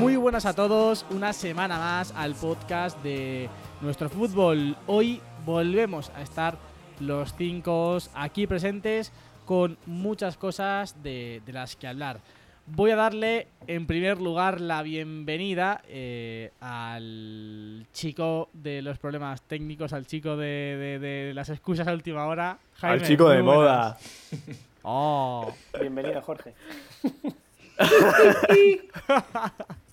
Muy buenas a todos, una semana más al podcast de nuestro fútbol. Hoy volvemos a estar los cinco aquí presentes con muchas cosas de, de las que hablar. Voy a darle en primer lugar la bienvenida eh, al chico de los problemas técnicos, al chico de, de- de las excusas a última hora. Jaime, Al chico de moda. Oh, Bienvenido, Jorge.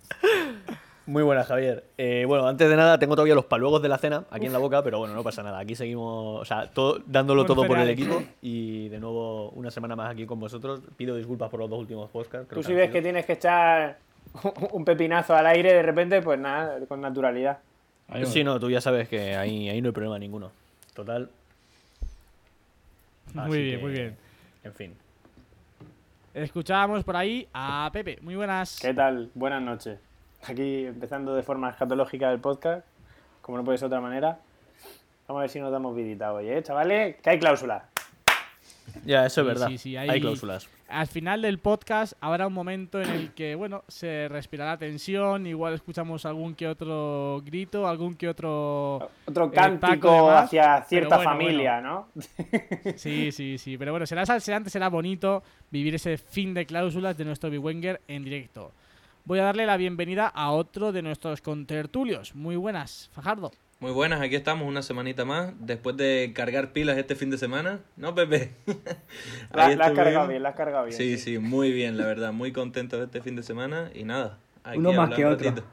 Muy buenas, Javier. Eh, bueno, antes de nada, tengo todavía los paluegos de la cena aquí en la boca, pero bueno, no pasa nada. Aquí seguimos, o sea, todo, dándolo todo por el equipo. Y de nuevo, una semana más aquí con vosotros. Pido disculpas por los dos últimos podcasts. Tú si ves sido. que tienes que echar un pepinazo al aire de repente, pues nada, con naturalidad. Sí, no, tú ya sabes que ahí, ahí no hay problema ninguno. Total. muy bien, que, muy bien. En fin. Escuchábamos por ahí a Pepe. Muy buenas. ¿Qué tal? Buenas noches. Aquí empezando de forma escatológica el podcast, como no puede ser de otra manera. Vamos a ver si nos damos vidita hoy, ¿eh, chavales? Que hay cláusula. Ya, eso Sí, es verdad. sí, sí, hay... hay- cláusulas. Al final del podcast habrá un momento en el que, bueno, se respirará tensión, igual escuchamos algún que otro grito, algún que otro... Otro Eh, cántico hacia cierta bueno, familia, ¿no? Sí, sí, sí, pero bueno, será salseante, será bonito vivir ese fin de cláusulas de nuestro Wenger en directo. Voy a darle la bienvenida a otro de nuestros contertulios. Muy buenas, Fajardo. Muy buenas, aquí estamos una semanita más, después de cargar pilas este fin de semana. ¿No, Pepe? La, la has cargado bien, la has cargado bien. Sí, sí, muy bien, la verdad, muy contento de este fin de semana y nada. aquí Uno más que un otro.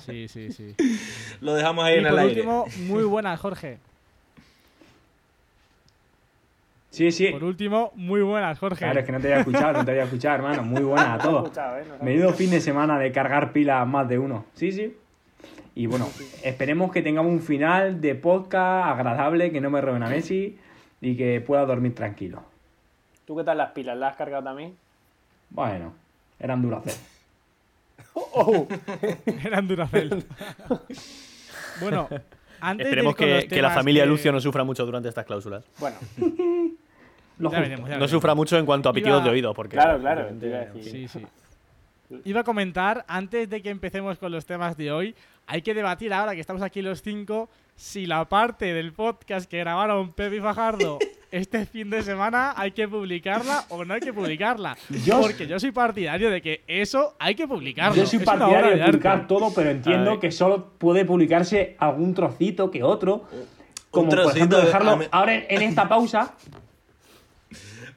Sí, sí, sí. Lo dejamos ahí y en por el aire. último, muy buenas, Jorge. Sí, sí. Por último, muy buenas, Jorge. Claro, es que no te había escuchado, no te había escuchado, hermano. Muy buena a todos. escuchado, ¿eh? Menudo fin de semana de cargar pilas más de uno. Sí, sí. Y bueno, esperemos que tengamos un final de podcast agradable, que no me roben a Messi y que pueda dormir tranquilo. ¿Tú qué tal las pilas? ¿Las has cargado también? Bueno, eran Duracell. ¡Oh! Eran Duracell. bueno, antes Esperemos de que, que la familia que- Lucio no sufra mucho durante estas cláusulas. Bueno, Lo Ya veremos, ya No veremos. sufra mucho en cuanto a pitidos Iba- de oído, porque... claro, claro. Sí, sí. Iba a comentar, antes de que empecemos con los temas de hoy, hay que debatir ahora que estamos aquí los cinco, si la parte del podcast que grabaron Pepe y Fajardo este fin de semana hay que publicarla o no hay que publicarla. Yo- Porque yo soy partidario de que eso hay que publicarlo. Yo soy Es partidario de arte. publicar todo, pero entiendo que solo puede publicarse algún trocito que otro. Como por ejemplo de- dejarlo ahora en esta pausa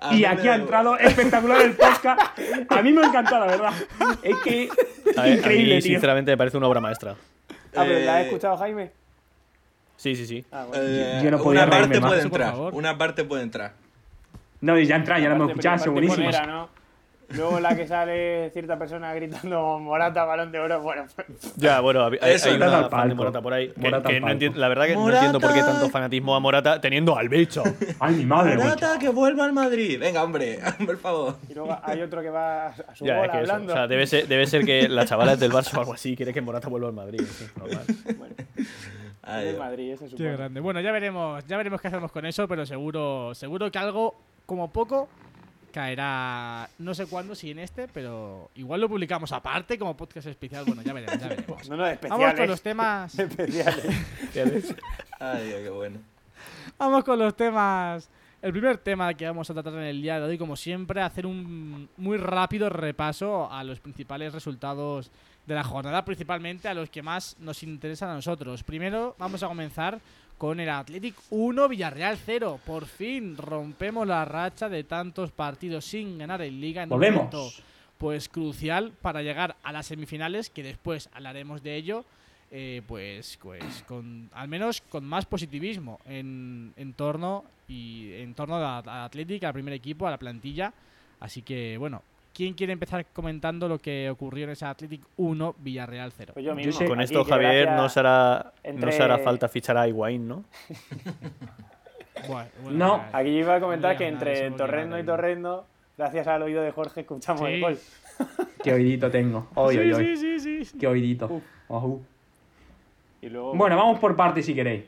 A Y aquí ha entrado espectacular el podcast. A mí me ha encantado, la verdad. Es que A ver, a increíble, mí, tío. sinceramente, me parece una obra maestra. Ah, pero ¿la has Eh, escuchado, Jaime? Sí, sí, sí. Ah, bueno. Eh, Yo no podía una parte más. puede entrar, una parte puede entrar. No, ya entra, ya lo hemos escuchado, ponera, ¿no? Luego la que sale cierta persona gritando Morata, balón de oro. Bueno, pues, Ya, bueno, hay, hay Eso, una fan de. Morata por ahí. que- Morata que al no entiendo- la verdad que no entiendo por qué tanto fanatismo a Morata teniendo al bicho. Ay, mi madre. Morata, que vuelva al Madrid. Venga, hombre, por favor. y luego hay otro que va a su Ya, bola es que eso, hablando. o sea, debe ser, debe ser que la chavala es del Barça o algo así quiere que Morata vuelva al Madrid. sí, normal. Ay, de Dios. Madrid, ese Qué grande. Bueno, ya veremos, ya veremos qué hacemos con eso, pero seguro, seguro que algo, como poco, caerá. No sé cuándo, si en este, pero igual lo publicamos aparte como podcast especial. Bueno, ya veremos, ya veremos. No, no, Vamos especiales. con los temas. especiales. Ay, Dios, qué bueno. Vamos con los temas. El primer tema que vamos a tratar en el día de hoy, como siempre, hacer un muy rápido repaso a los principales resultados de la jornada, principalmente a los que más nos interesan a nosotros. Primero, vamos a comenzar con el Athletic 1, Villarreal 0. Por fin rompemos la racha de tantos partidos sin ganar en Liga en un Volvemos. momento, pues crucial para llegar a las semifinales, que después hablaremos de ello. eh, pues, pues con al menos con más positivismo en, en torno y en torno a, a Athletic, al primer equipo, a la plantilla. Así que bueno, ¿quién quiere empezar comentando lo que ocurrió en ese Athletic 1 Villarreal 0? Pues yo mismo. sé- Con esto, Javier, gracias- no será, entre- no será falta fichar a Higuaín, ¿no? Bueno, bueno, No. venga, Aquí yo iba a comentar que entre Torrendo y vale. Torrendo, gracias al oído de Jorge, escuchamos Sí. el gol. Qué oídito tengo. Hoy, Sí, hoy. sí, sí, sí. Qué oídito. Ojú. Y luego, Bueno, vamos por partes si queréis.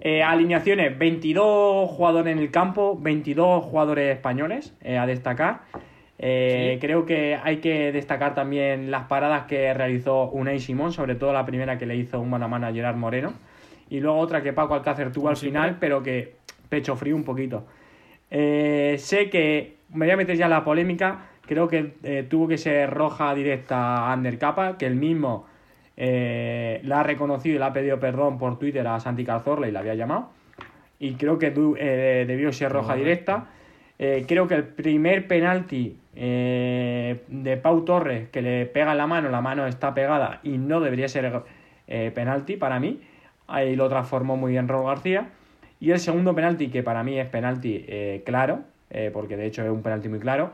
Eh, alineaciones, 22 jugadores en el campo, 22 jugadores españoles eh, a destacar. Eh, Sí. Creo que hay que destacar también las paradas que realizó Unai Simón, sobre todo la primera que le hizo un mano a mano a Gerard Moreno. Y luego otra que Paco Alcácer tuvo al final, pero que pecho frío un poquito. Eh, sé que me voy a meter ya en la polémica. Creo que eh, tuvo que ser roja directa a Ander Capa, que el mismo la ha reconocido y le ha pedido perdón por Twitter a Santi Cazorla y la había llamado. Y creo que debió ser roja directa. Eh, creo que el primer penalti eh, de Pau Torres, que le pega la mano, la mano está pegada y no debería ser eh, penalti para mí. Ahí lo transformó muy bien Raúl García. Y el segundo penalti, que para mí es penalti claro, porque de hecho es un penalti muy claro,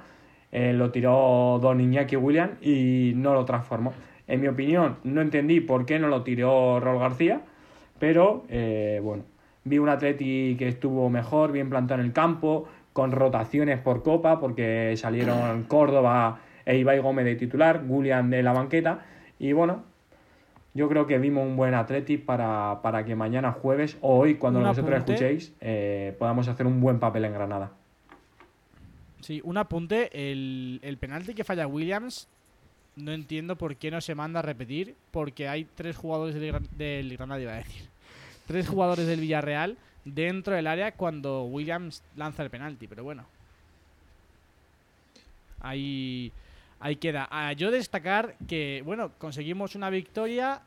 lo tiró Don Iñaki William y no lo transformó. En mi opinión, no entendí por qué no lo tiró Raúl García, pero bueno, vi un Atleti que estuvo mejor, bien plantado en el campo, con rotaciones por copa, porque salieron Córdoba e Ibai Gómez de titular, William de la banqueta, y bueno, yo creo que vimos un buen Atleti para, para que mañana jueves o hoy, cuando Un vosotros apunte. escuchéis, eh, podamos hacer un buen papel en Granada. Sí, un apunte. El, el penalti que falla Williams, no entiendo por qué no se manda a repetir, porque hay tres jugadores del, del Granada, iba a decir. Tres jugadores del Villarreal dentro del área cuando Williams lanza el penalti, pero bueno. Ahí, ahí queda. Ah, yo destacar que, bueno, conseguimos una victoria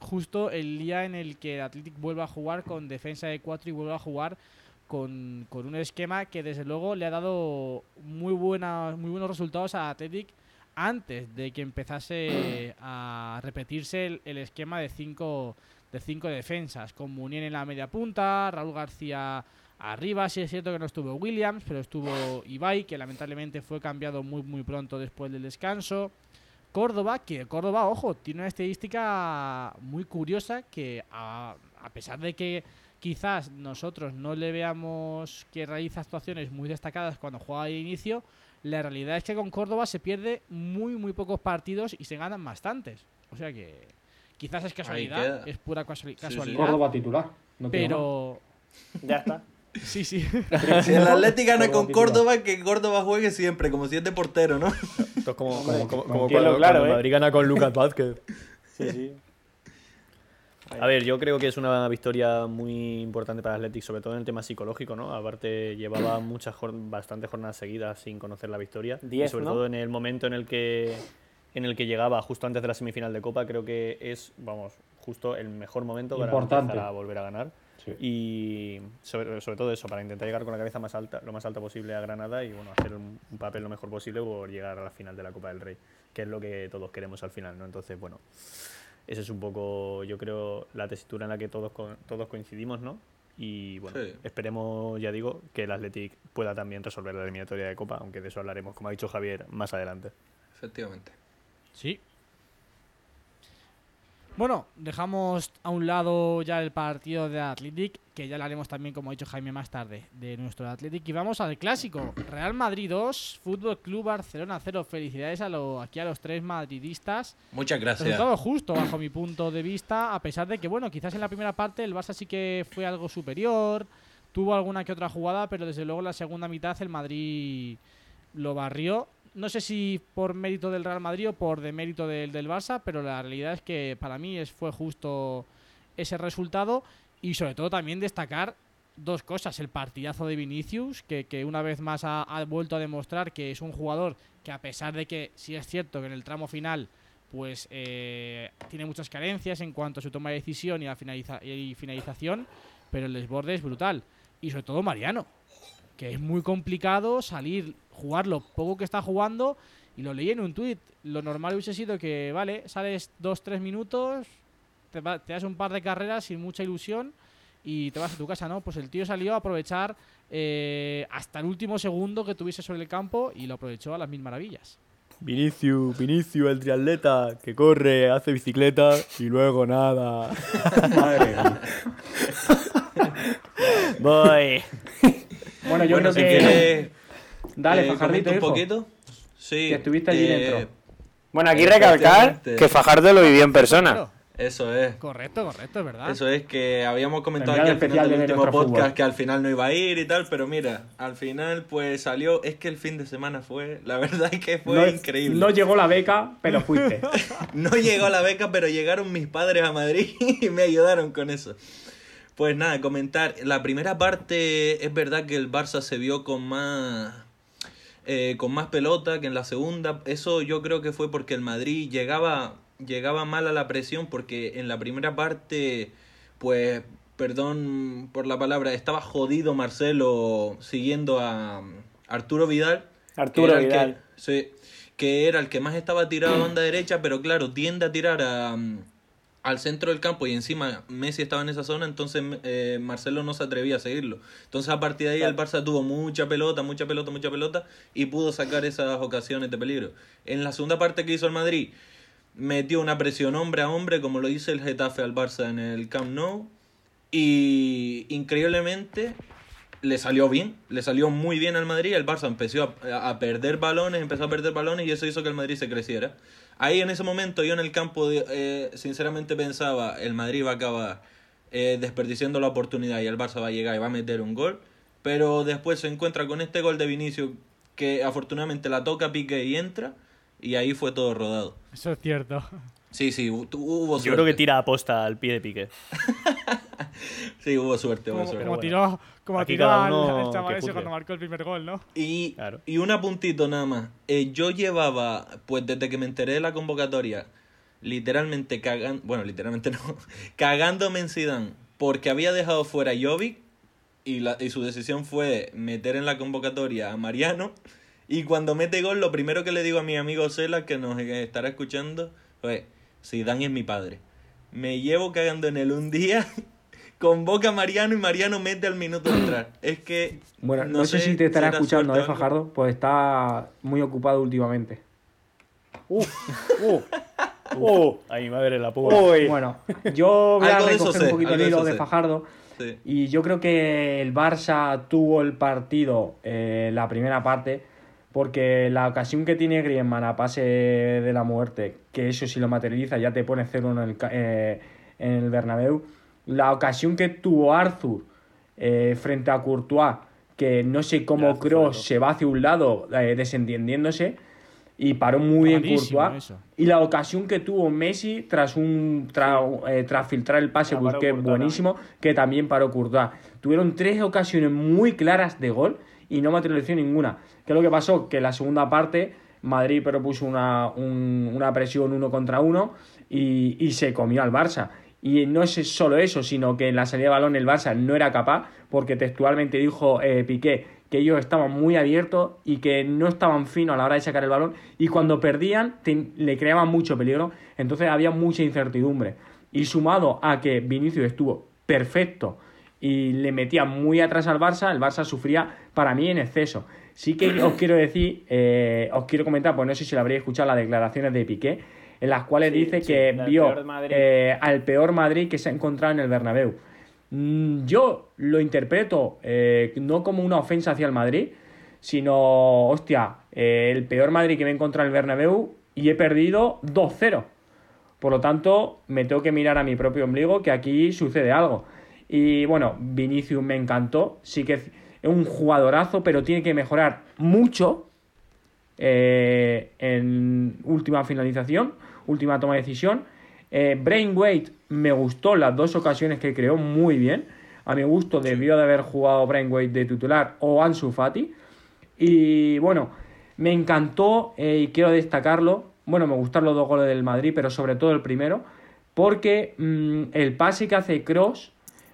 justo el día en el que el Athletic vuelve a jugar con defensa de 4 y vuelve a jugar con, con un esquema que desde luego le ha dado muy, buena, muy buenos resultados a Athletic antes de que empezase a repetirse el, el esquema de cinco, de cinco defensas, con Munier en la media punta, Raúl García arriba, sí es cierto que no estuvo Williams, pero estuvo Ibai, que lamentablemente fue cambiado muy muy pronto después del descanso. Córdoba, que Córdoba, ojo, tiene una estadística muy curiosa que a, a pesar de que quizás nosotros no le veamos que realiza actuaciones muy destacadas cuando juega de inicio, la realidad es que con Córdoba se pierde muy muy pocos partidos y se ganan bastantes. O sea que quizás es casualidad, es pura casualidad, Córdoba titular. no pero Ya está. sí, sí. Si el Atlético gana con Córdoba que Córdoba juegue siempre, como si es de portero, ¿no? Esto es como, como, cuando, claro, cuando ¿eh? Madrid gana con Lucas Vázquez. Sí, sí. A ver, yo creo que es una victoria muy importante para Athletic, sobre todo en el tema psicológico, ¿no? Aparte, llevaba muchas bastantes jornadas seguidas sin conocer la victoria. y sobre ¿no? todo en el momento en el que en el que llegaba justo antes de la semifinal de Copa, creo que es, vamos, justo el mejor momento para Importante. empezar a volver a ganar. Sí. Y sobre, sobre todo eso, para intentar llegar con la cabeza más alta, lo más alta posible a Granada y bueno, hacer un, un papel lo mejor posible por llegar a la final de la Copa del Rey, que es lo que todos queremos al final, ¿no? Entonces, bueno, esa es un poco, yo creo, la tesitura en la que todos, todos coincidimos, ¿no? Y bueno, Sí. esperemos, ya digo, que el Athletic pueda también resolver la eliminatoria de Copa, aunque de eso hablaremos, como ha dicho Javier, más adelante. Efectivamente. Sí. Bueno, dejamos a un lado ya el partido de Athletic, que ya lo haremos también, como ha dicho Jaime más tarde, de nuestro Athletic. Y vamos al clásico. Real Madrid 2, Fútbol Club Barcelona 0. Felicidades a lo, aquí a los tres madridistas. Muchas gracias. Resultado justo bajo mi punto de vista, a pesar de que, bueno, quizás en la primera parte el Barça sí que fue algo superior, tuvo alguna que otra jugada, pero desde luego en la segunda mitad el Madrid lo barrió. No sé si por mérito del Real Madrid o por demérito del, del Barça, pero la realidad es que para mí es, fue justo ese resultado y sobre todo también destacar dos cosas. El partidazo de Vinicius, que, que una vez más ha, vuelto a demostrar que es un jugador que a pesar de que sí es cierto que en el tramo final pues eh, tiene muchas carencias en cuanto a su toma de decisión y, a finaliza- y finalización, pero el desborde es brutal. Y sobre todo Mariano, que es muy complicado salir, jugar lo poco que está jugando. Y lo leí en un tuit. Lo normal hubiese sido que, vale, sales dos, tres minutos, te, va- te das un par de carreras sin mucha ilusión y te vas a tu casa, ¿no? Pues el tío salió a aprovechar eh, hasta el último segundo que tuviese sobre el campo y lo aprovechó a las mil maravillas. Vinicius, Vinicius, el triatleta, que corre, hace bicicleta y luego nada. Madre mía. Voy. Bueno, yo Bueno, creo si que. quieres, Dale, eh, Fajardito, un poquito. Sí. Que estuviste allí eh, dentro. Bueno, aquí recalcar que Fajardo lo vivió en persona. Eso es. correcto, correcto, es verdad. Eso es que habíamos comentado aquí al final del de último podcast fútbol. que al final no iba a ir y tal, pero mira, al final pues salió, es que el fin de semana fue, la verdad es que fue no, increíble. no llegó la beca, pero fuiste. No llegó la beca, pero llegaron mis padres a Madrid y me ayudaron con eso. Pues nada, comentar. La primera parte es verdad que el Barça se vio con más. eh, con más pelota que en la segunda. Eso yo creo que fue porque el Madrid llegaba. llegaba mal a la presión. Porque en la primera parte. Pues. Perdón por la palabra. Estaba jodido Marcelo siguiendo a Arturo Vidal. Arturo que- Vidal. sí, que era el que más estaba tirado a banda derecha, pero claro, tiende a tirar a, mm, al centro del campo y encima Messi estaba en esa zona, entonces eh, Marcelo no se atrevía a seguirlo. Entonces a partir de ahí el Barça tuvo mucha pelota, mucha pelota, mucha pelota y pudo sacar esas ocasiones de peligro. En la segunda parte que hizo el Madrid, metió una presión hombre a hombre, como lo hizo el Getafe al Barça en el Camp Nou, y increíblemente le salió bien, le salió muy bien al Madrid. El Barça empezó a, a perder balones, empezó a perder balones y eso hizo que el Madrid se creciera. Ahí en ese momento yo en el campo eh, sinceramente pensaba, el Madrid va a acabar eh, desperdiciando la oportunidad y el Barça va a llegar y va a meter un gol. Pero después se encuentra con este gol de Vinicius que afortunadamente la toca, pique y entra. Y ahí fue todo rodado. Eso es cierto. Sí, sí, hu- hubo suerte. Yo creo que tira aposta al pie de pique. Sí, hubo suerte, hubo Como, suerte. como bueno. tiró, como Aquí tiró cada al, uno chaval ese cuando marcó el primer gol, ¿no? Y, Claro. y un apuntito nada más. Eh, yo llevaba, pues desde que me enteré de la convocatoria, literalmente cagando, bueno, literalmente no, cagándome en Zidane, porque había dejado fuera a Jovic y, la, y su decisión fue meter en la convocatoria a Mariano. Y cuando mete gol, lo primero que le digo a mi amigo Cela, que nos estará escuchando, fue, Zidane es mi padre. Me llevo cagando en él un día, convoca a Mariano y Mariano mete al minuto de entrar. Es que... Bueno, no, sé, si te estará escuchando, ¿eh. Fajardo? Pues está muy ocupado últimamente. Uh, uh, Ahí me ver la púa. uy. Bueno, yo voy a recoger un poquito el de hilo. Fajardo. Sí. Y yo creo que el Barça tuvo el partido eh, la primera parte porque la ocasión que tiene Griezmann a pase de la muerte, que eso si lo materializa ya te pone 0-1 en, el ca- eh, en el Bernabéu, la ocasión que tuvo Arthur eh, frente a Courtois, que no sé cómo loco. se va hacia un lado eh, desentendiéndose y paró muy bien Courtois. eso. Y la ocasión que tuvo Messi tras un tra- eh, tras filtrar el pase Ah, Busquets Courtois buenísimo, que también paró Courtois. Tuvieron tres ocasiones muy claras de gol y no materializó ninguna. ¿Qué es lo que pasó? Que en la segunda parte Madrid propuso una, un- una presión uno contra uno y, y se comió al Barça. Y no es solo eso, sino que en la salida de balón el Barça no era capaz, porque textualmente dijo eh, Piqué que ellos estaban muy abiertos y que no estaban finos a la hora de sacar el balón y cuando perdían le creaban mucho peligro, entonces había mucha incertidumbre. Y sumado a que Vinicius estuvo perfecto y le metía muy atrás al Barça, el Barça sufría para mí en exceso. Sí que os quiero decir, eh, os quiero comentar, pues no sé si lo habréis escuchado las declaraciones de Piqué, en las cuales Sí, dice sí, que vio peor eh, al peor Madrid que se ha encontrado en el Bernabéu. Mm, Yo lo interpreto eh, no como una ofensa hacia el Madrid, sino, hostia, eh, el peor Madrid que me he encontrado en el Bernabéu y he perdido 2-0. Por lo tanto, me tengo que mirar a mi propio ombligo que aquí sucede algo. Y bueno, Vinicius me encantó. Sí que es un jugadorazo, pero tiene que mejorar mucho eh, en última finalización, última toma de decisión. Eh, Brainweight me gustó las dos ocasiones que creó muy bien. A mi gusto debió de haber jugado Brainweight de titular o Ansu Fati. Y bueno, me encantó eh, y quiero destacarlo. Bueno, me gustaron los dos goles del Madrid, pero sobre todo el primero, porque mm, el pase que hace Cross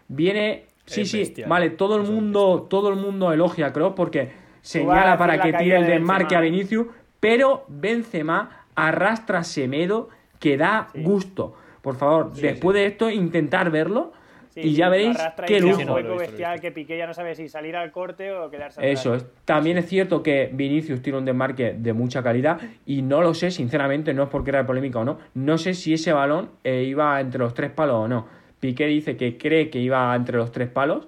viene. Sí, Es sí, bestial. vale, todo el Es mundo, todo el mundo elogia a Kroos porque señala para que tire el de desmarque a. Vinicius, pero Benzema arrastra a Semedo que da gusto. Por favor, después de esto, intentar verlo, Sí, y sí, ya veréis arrastra qué lujo. he bestial que Piqué ya no sabe si salir al corte o quedarse Eso es. También es cierto que Vinicius tiene un desmarque de mucha calidad y no lo sé, sinceramente, no es por crear polémica o no. No sé si ese balón eh, iba entre los tres palos o no. Piqué dice que cree que iba entre los tres palos,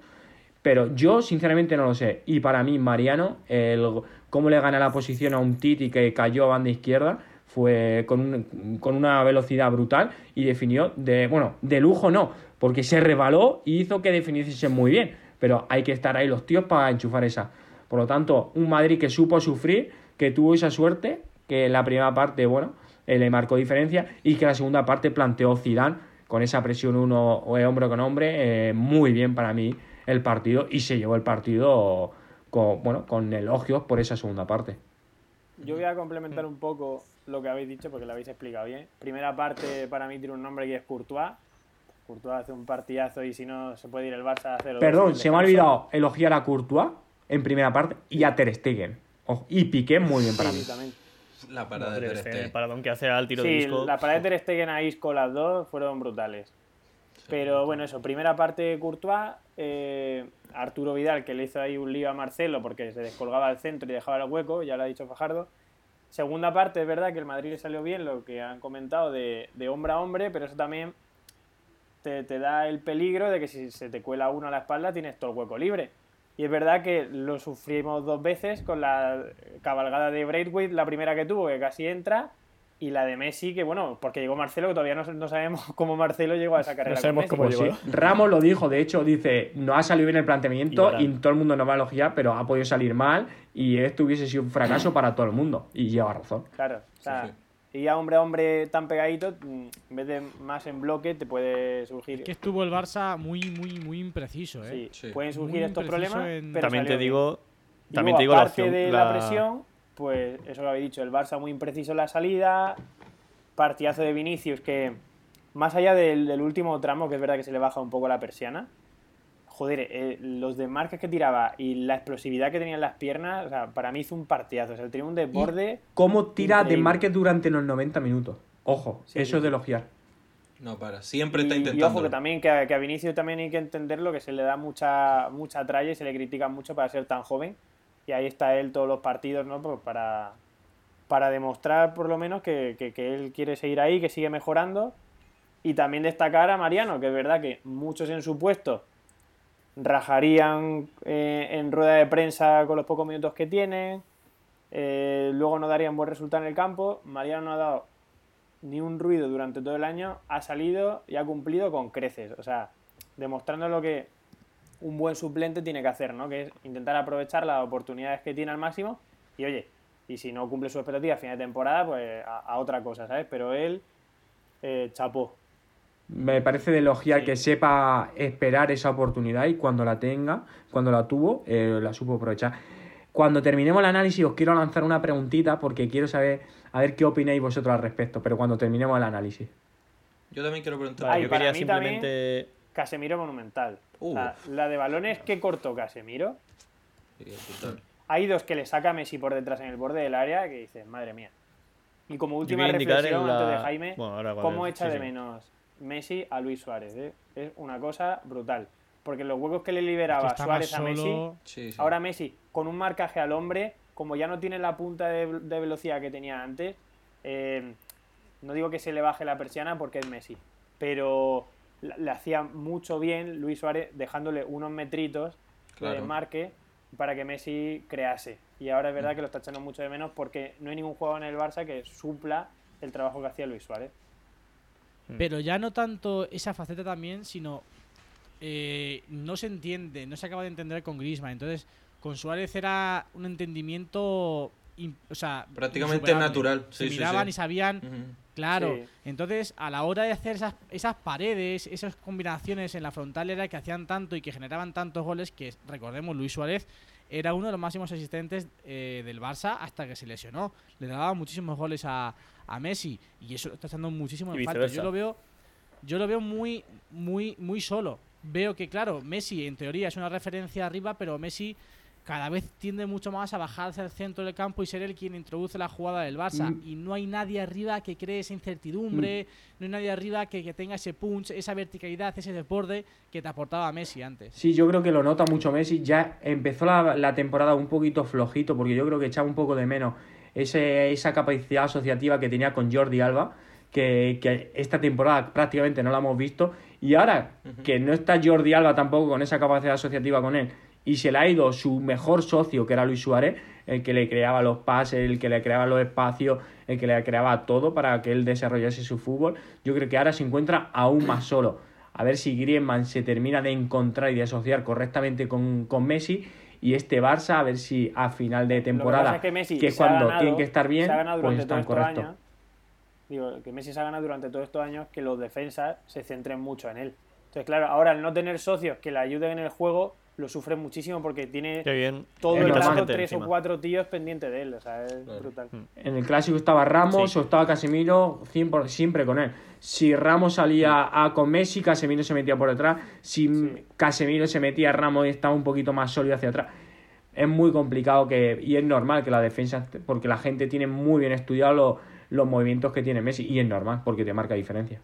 pero yo sinceramente no lo sé. Y para mí, Mariano, el, cómo le gana la posición a un Titi que cayó a banda izquierda fue con, un- con una velocidad brutal y definió de, bueno, de lujo no, porque se rebaló y hizo que definiese muy bien. Pero hay que estar ahí los tíos para enchufar esa. Por lo tanto, un Madrid que supo sufrir, que tuvo esa suerte, que la primera parte, bueno, eh, le marcó diferencia y que la segunda parte planteó Zidane con esa presión uno o hombre con hombre, eh, muy bien para mí el partido y se llevó el partido con, bueno, con elogios por esa segunda parte. Yo voy a complementar un poco lo que habéis dicho porque lo habéis explicado bien. Primera parte para mí tiene un nombre que es Courtois. Courtois hace un partidazo y si no se puede ir el Barça a hacer Perdón, se me ha olvidado elogiar a Courtois en primera parte y a Ter Stegen. Ojo, y Piqué muy bien para mí. Sí, también. La parada de Ter Stegen, el paradón que hace al tiro de Sí, disco. la parada de Ter Stegen a Isco, las dos, fueron brutales. Pero bueno, eso, primera parte Courtois, eh, Arturo Vidal que le hizo ahí un lío a Marcelo porque se descolgaba al centro y dejaba el hueco, ya lo ha dicho Fajardo. Segunda parte, es verdad que el Madrid le salió bien, lo que han comentado de, de hombre a hombre, pero eso también te, te da el peligro de que si se te cuela uno a la espalda tienes todo el hueco libre. Y es verdad que lo sufrimos dos veces con la cabalgada de Braithwaite, la primera que tuvo, que casi entra, y la de Messi, que bueno, porque llegó Marcelo, que todavía no, no sabemos cómo Marcelo llegó a esa carrera. con sabemos Messi. cómo Pues llegó, sí, Ramos lo dijo, de hecho, dice, no ha salido bien el planteamiento Y y, todo el mundo nos va a elogiar, pero ha podido salir mal y esto hubiese sido un fracaso para todo el mundo. Y lleva razón. Claro, o sea, Sí, y a hombre a hombre tan pegadito, mm, en vez de más en bloque, te puede surgir. Que estuvo el Barça muy, muy, muy impreciso, ¿eh? sí, Sí. pueden surgir Muy estos problemas. en- pero también te digo, Y también luego, te digo la opción. de la... la- presión, pues eso lo habéis dicho, el Barça muy impreciso en la salida, partidazo de Vinicius que, más allá del, del último tramo, que es verdad que se le baja un poco la persiana, joder, eh, los desmarques que tiraba y la explosividad que tenía en las piernas, o sea, para mí hizo un partidazo, o sea, tenía un desborde... ¿Cómo tira de Increíble. marques durante los 90 minutos? Ojo, Sí, eso sí, es de elogiar. No para. Siempre está Y- Y, intentando. ojo que también que a, que a Vinicius también hay que entenderlo, que se le da mucha mucha tralla y se le critica mucho para ser tan joven. Y ahí está él todos los partidos, ¿no? Pues para, para demostrar por lo menos que, que- él quiere seguir ahí, que sigue mejorando. Y también destacar a Mariano, que es verdad que muchos en su puesto rajarían eh, en rueda de prensa con los pocos minutos que tienen. eh, luego no darían buen resultado en el campo. Mariano no ha dado ni un ruido durante todo el año, ha salido y ha cumplido con creces. O sea, demostrando lo que un buen suplente tiene que hacer, ¿no? Que es intentar aprovechar las oportunidades que tiene al máximo y oye, y si no cumple su expectativa a final de temporada, pues a, a otra cosa, ¿sabes? Pero él, eh, chapó. Me parece de elogiar Sí. que sepa esperar esa oportunidad y cuando la tenga, cuando la tuvo, eh, la supo aprovechar. Cuando terminemos el análisis os quiero lanzar una preguntita porque quiero saber a ver qué opináis vosotros al respecto, pero cuando terminemos el análisis. Yo también quiero preguntar. Ay, yo para quería mí simplemente. Casemiro monumental. Uh. La, la de balones que cortó Casemiro. Sí. Hay dos que le saca Messi por detrás en el borde del área que dices, madre mía. Y como última reflexión la- antes de Jaime, Bueno, ahora cuando- ¿cómo echa sí, de sí. menos Messi a Luis Suárez? eh? Es una cosa brutal. Porque los huecos que le liberaba Que Suárez a Messi, solo. Sí, sí. ahora Messi con un marcaje al hombre, como ya no tiene la punta de, de velocidad que tenía antes, eh, no digo que se le baje la persiana porque es Messi, pero le hacía mucho bien Luis Suárez dejándole unos metritos de Claro. desmarque para que Messi crease. Y ahora es verdad que lo está echando mucho de menos porque no hay ningún jugador en el Barça que supla el trabajo que hacía Luis Suárez. Pero ya no tanto esa faceta también, sino eh, no se entiende, no se acaba de entender con Griezmann. Entonces, con Suárez era un entendimiento, im- o sea, Prácticamente natural, Se sí, miraban sí. y sabían, claro. Sí. Entonces, a la hora de hacer esas, esas paredes, esas combinaciones en la frontal era que hacían tanto y que generaban tantos goles que, recordemos, Luis Suárez era uno de los máximos asistentes eh, del Barça hasta que se lesionó. Le daba muchísimos goles a, a Messi y eso lo está echando muchísimo en falta. Yo lo veo, yo lo veo muy, muy, muy solo. Veo que, claro, Messi en teoría es una referencia arriba, pero Messi cada vez tiende mucho más a bajar hacia el centro del campo y ser el quien introduce la jugada del Barça. Mm. Y no hay nadie arriba que cree esa incertidumbre, no hay nadie arriba que, que tenga ese punch, esa verticalidad, ese desborde que te aportaba Messi antes. Sí, yo creo que lo nota mucho Messi. Ya empezó la, la temporada un poquito flojito, porque yo creo que echaba un poco de menos ese, esa capacidad asociativa que tenía con Jordi Alba, que, que esta temporada prácticamente no la hemos visto. Y ahora que no está Jordi Alba tampoco con esa capacidad asociativa con él, y se le ha ido su mejor socio, que era Luis Suárez, el que le creaba los pases, el que le creaba los espacios, el que le creaba todo para que él desarrollase su fútbol, yo creo que ahora se encuentra aún más solo. A ver si Griezmann se termina de encontrar y de asociar correctamente con, con Messi y este Barça, a ver si a final de que temporada, pasa es que Messi que cuando ganado- tienen que estar bien, pues están correctos. años. Digo, que Messi se ha ganado durante todos estos años que los defensas se centren mucho en él. Entonces, claro, ahora al no tener socios que le ayuden en el juego, lo sufre muchísimo porque tiene bien. todo el rato tres encima. o cuatro tíos pendientes de él. O sea, es Claro. brutal. En el clásico estaba Ramos Sí. o estaba Casemiro 100% siempre con él. Si Ramos salía a con Messi, Casemiro se metía por detrás. Si Sí. Casemiro se metía a Ramos y estaba un poquito más sólido hacia atrás. Es muy complicado que y es normal que la defensa, porque la gente tiene muy bien estudiado los, los movimientos que tiene Messi y es normal porque te marca diferencia.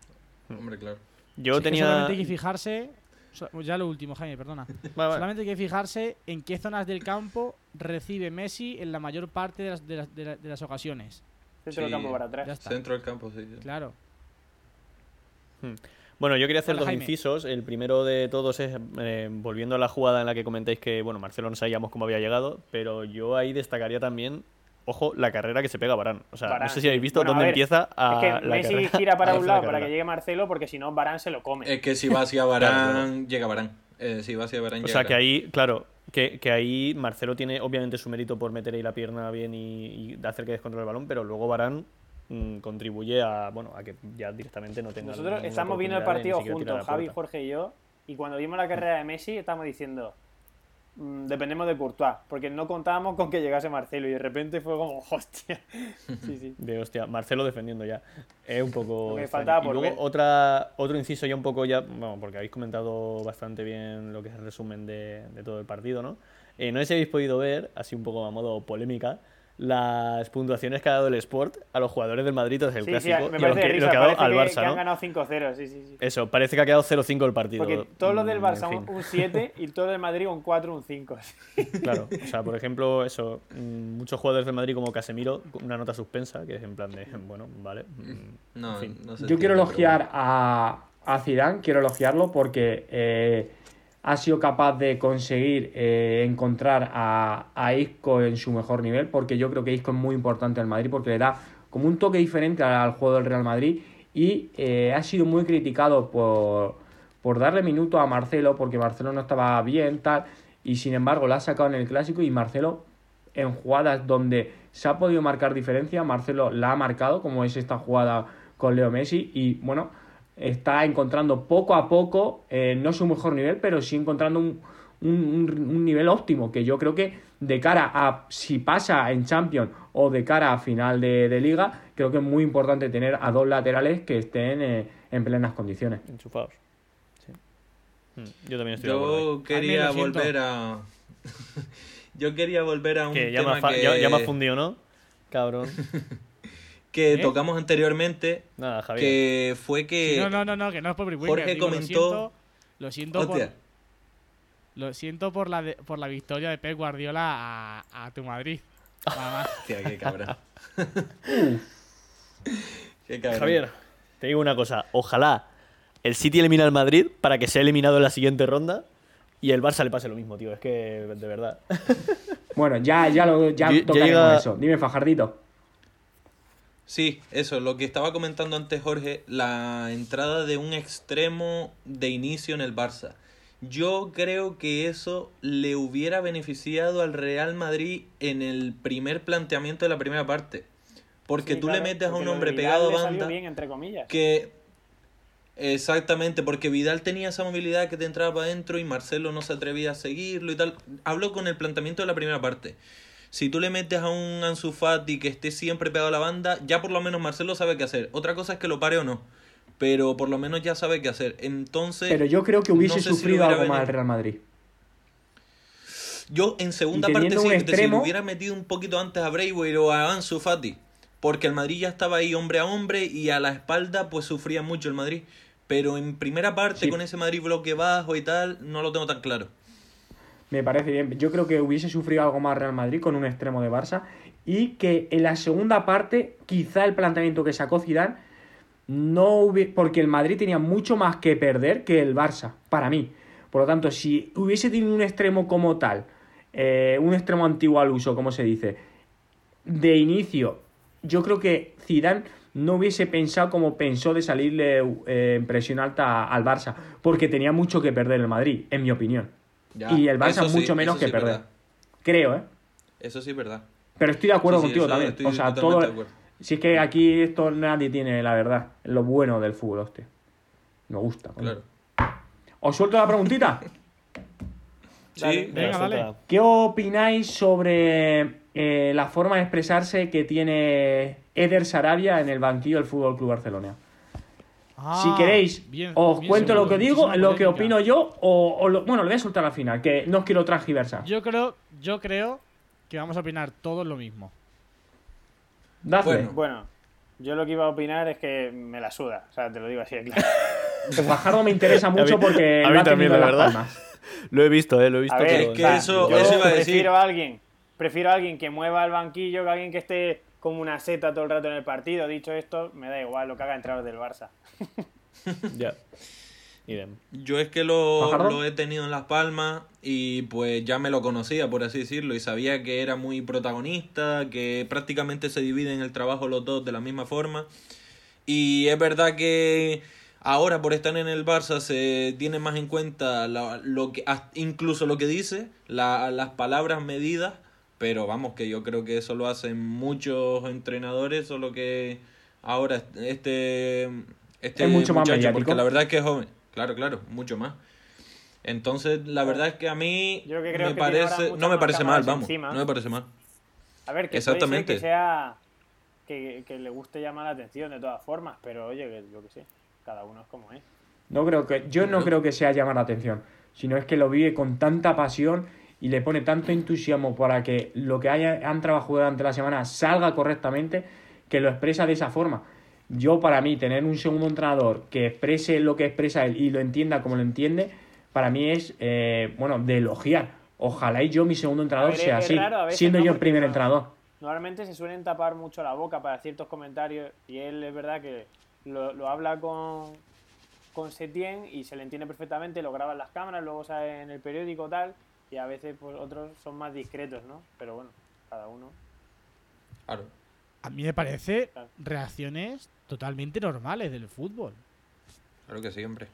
Hombre, claro. Yo Sí que tenía. Solamente hay que fijarse. Ya lo último, Jaime, perdona. Vale, vale. Solamente hay que fijarse en qué zonas del campo recibe Messi en la mayor parte de las, de las, de la- de las ocasiones. Centro del Sí. campo para Ya atrás. está. Centro del campo, sí. sí. Claro. Bueno, yo quería hacer Hola, dos Jaime. incisos. El primero de todos es, eh, volviendo a la jugada en la que comentáis que, bueno, Marcelo no sabíamos cómo había llegado, pero yo ahí destacaría también, ojo, la carrera que se pega Barán. O sea, Varane, no sé si habéis visto Bueno, a dónde ver, empieza a es que la Messi carrera- gira para a un la lado para que llegue Marcelo porque si no, Barán se lo come. Es que si va hacia Barán, Claro, llega Barán. Eh, si va hacia Barán, O llega sea, que ahí, claro, que, que ahí Marcelo tiene obviamente su mérito por meter ahí la pierna bien y, y hacer que descontrole el balón, pero luego Barán mm, contribuye a, bueno, a que ya directamente no tenga Nosotros estamos viendo el partido juntos, Javi. Jorge y yo, y cuando vimos la carrera de Messi estamos diciendo, dependemos de Courtois, porque no contábamos con que llegase Marcelo y de repente fue como, hostia. Sí, sí. De hostia, Marcelo defendiendo ya. Es un poco. Extraño. faltaba y por luego ver. otra, otro inciso ya un poco ya. Bueno, porque habéis comentado bastante bien lo que es el resumen de, de todo el partido, ¿no? Eh, no sé si habéis podido ver, así un poco a modo polémica, las puntuaciones que ha dado el Sport a los jugadores del Madrid desde el Sí, sí, clásico me y a lo parece de que, lo risa, que ha dado al que, Barça, que han ¿no? ganado 5-0, sí, sí, sí. Eso, parece que ha quedado 0-5 el partido. Porque todos los del Mm, Barça en un, fin. un 7 y todos del Madrid un 4, un 5. Claro, o sea, por ejemplo, eso, mm, muchos jugadores del Madrid como Casemiro, una nota suspensa, que es en plan de, bueno, vale. mm, No, en fin. no sé Yo quiero elogiar a, a Zidane, quiero elogiarlo porque eh, ha sido capaz de conseguir eh, encontrar a, Isco en su mejor nivel, porque yo creo que Isco es muy importante al Madrid, porque le da como un toque diferente al, juego del Real Madrid y eh, ha sido muy criticado por, por darle minutos a Marcelo, porque Marcelo no estaba bien, tal, y sin embargo la ha sacado en el clásico y Marcelo en jugadas donde se ha podido marcar diferencia, Marcelo la ha marcado, como es esta jugada con Leo Messi, y bueno, está encontrando poco a poco, eh, no su mejor nivel, pero sí encontrando un, un- un- un nivel óptimo, que yo creo que de cara a si pasa en Champions o de cara a final de, de liga, creo que es muy importante tener a dos laterales que estén eh, en plenas condiciones. Enchufados. Sí. Mm, Yo también estoy de. Yo quería lo siento. volver a. Yo quería volver a un Que ya me, tema ha fa- que, ya, ya me ha fundido, ¿no? Cabrón. que ¿Eh? tocamos anteriormente, Nada, Javier. que fue que No, no, no, no, que no es por Brick Jorge digo, comentó- Lo siento, lo siento por, lo siento por la, de- por la victoria de Pep Guardiola a, a tu Madrid. Hostia, qué cabrón. qué cabrón. Javier, te digo una cosa. Ojalá el City elimine al Madrid para que sea eliminado en la siguiente ronda y el Barça le pase lo mismo, tío. Es que, de verdad. Bueno, ya, ya, lo, ya Ya- ya tocaremos llega- eso. Dime, Fajardito. Sí, eso, lo que estaba comentando antes Jorge, la entrada de un extremo de inicio en el Barça. Yo creo que eso le hubiera beneficiado al Real Madrid en el primer planteamiento de la primera parte. Porque Sí, tú claro, le metes a un hombre pegado a banda bien, entre comillas. que... Exactamente, porque Vidal tenía esa movilidad que te entraba para adentro y Marcelo no se atrevía a seguirlo y tal. Hablo con el planteamiento de la primera parte. Si tú le metes a un Ansu Fati que esté siempre pegado a la banda, ya por lo menos Marcelo sabe qué hacer. Otra cosa es que lo pare o no, pero por lo menos ya sabe qué hacer. Entonces, Pero yo creo que hubiese no sé si sufrido algo más el Real Madrid. Yo en segunda parte sí, si extremo- lo hubiera metido un poquito antes a Braithwaite o a Ansu Fati, porque el Madrid ya estaba ahí hombre a hombre y a la espalda pues sufría mucho el Madrid. Pero en primera parte Sí. con ese Madrid bloque bajo y tal, no lo tengo tan claro. Me parece bien. Yo creo que hubiese sufrido algo más Real Madrid con un extremo de Barça y que en la segunda parte quizá el planteamiento que sacó Zidane no hubiese... porque el Madrid tenía mucho más que perder que el Barça, para mí. Por lo tanto, si hubiese tenido un extremo como tal, eh, un extremo antiguo al uso, como se dice, de inicio, yo creo que Zidane no hubiese pensado como pensó de salirle eh, en presión alta al Barça, porque tenía mucho que perder el Madrid, en mi opinión. Ya, y el Barça sí, mucho menos que sí perder. verdad. Creo, ¿eh? Eso sí es verdad. Pero estoy de acuerdo Sí, sí, contigo eso también. estoy O sea, todo. de acuerdo. Si es que aquí esto nadie tiene la verdad. Lo bueno del fútbol, hostia. Me gusta. Claro. ¿Os suelto la preguntita? Sí, Venga, dale. ¿Qué opináis sobre eh, la forma de expresarse que tiene Eder Sarabia en el banquillo del Fútbol Club Barcelona? Si Ah, queréis, bien, os bien cuento seguro, lo que digo, lo que opino yo, o, o lo- bueno, lo voy a soltar al final, que no os quiero transgiversar. Yo creo, yo creo que vamos a opinar todos lo mismo. Dadle. Bueno. Bueno, yo lo que iba a opinar es que me la suda. O sea, te lo digo así de claro. Guajardo me interesa mucho mí- porque a mí lo ha también, la verdad. palmas. Lo he visto, eh, lo he visto A ver, todo. Es que eso- yo eso iba a decir. prefiero a alguien, prefiero a alguien que mueva el banquillo que a alguien que esté como una seta todo el rato en el partido. Dicho esto, me da igual lo que haga entrar del Barça. Ya. Idem. Yo es que lo, he tenido en Las Palmas y pues ya me lo conocía, por así decirlo, y sabía que era muy protagonista, que prácticamente se dividen el trabajo los dos de la misma forma. Y es verdad que ahora por estar en el Barça se tiene más en cuenta la- lo que, incluso lo que dice, la- las palabras medidas, pero vamos, que yo creo que eso lo hacen muchos entrenadores, solo que ahora este, este Es mucho más muchacho, mediático. porque la verdad es que es joven, claro, claro, mucho más. Entonces, la verdad es que a mí Yo que creo me que parece, no me más parece mal, vamos, encima. no me parece mal. A ver, que Exactamente. puede ser que sea que, que le guste llamar la atención de todas formas, pero oye, que yo que sé, cada uno es como es. No creo que, yo no No. creo que sea llamar la atención, sino es que lo vive con tanta pasión y le pone tanto entusiasmo para que lo que haya, han trabajado durante la semana salga correctamente, que lo expresa de esa forma. Yo, para mí, tener un segundo entrenador que exprese lo que expresa él y lo entienda como lo entiende, para mí es, eh, bueno, de elogiar. Ojalá y yo, mi segundo entrenador, ver, sea así, raro siendo ¿no? yo el primer no- entrenador. Normalmente se suelen tapar mucho la boca para ciertos comentarios y él es verdad que lo, lo habla con, con Setien y se le entiende perfectamente, lo graba en las cámaras, luego sale en el periódico tal y a veces pues otros son más discretos, ¿no? Pero bueno, cada uno. Claro. A mí me parece Claro. reacciones totalmente normales del fútbol. Claro que sí, hombre.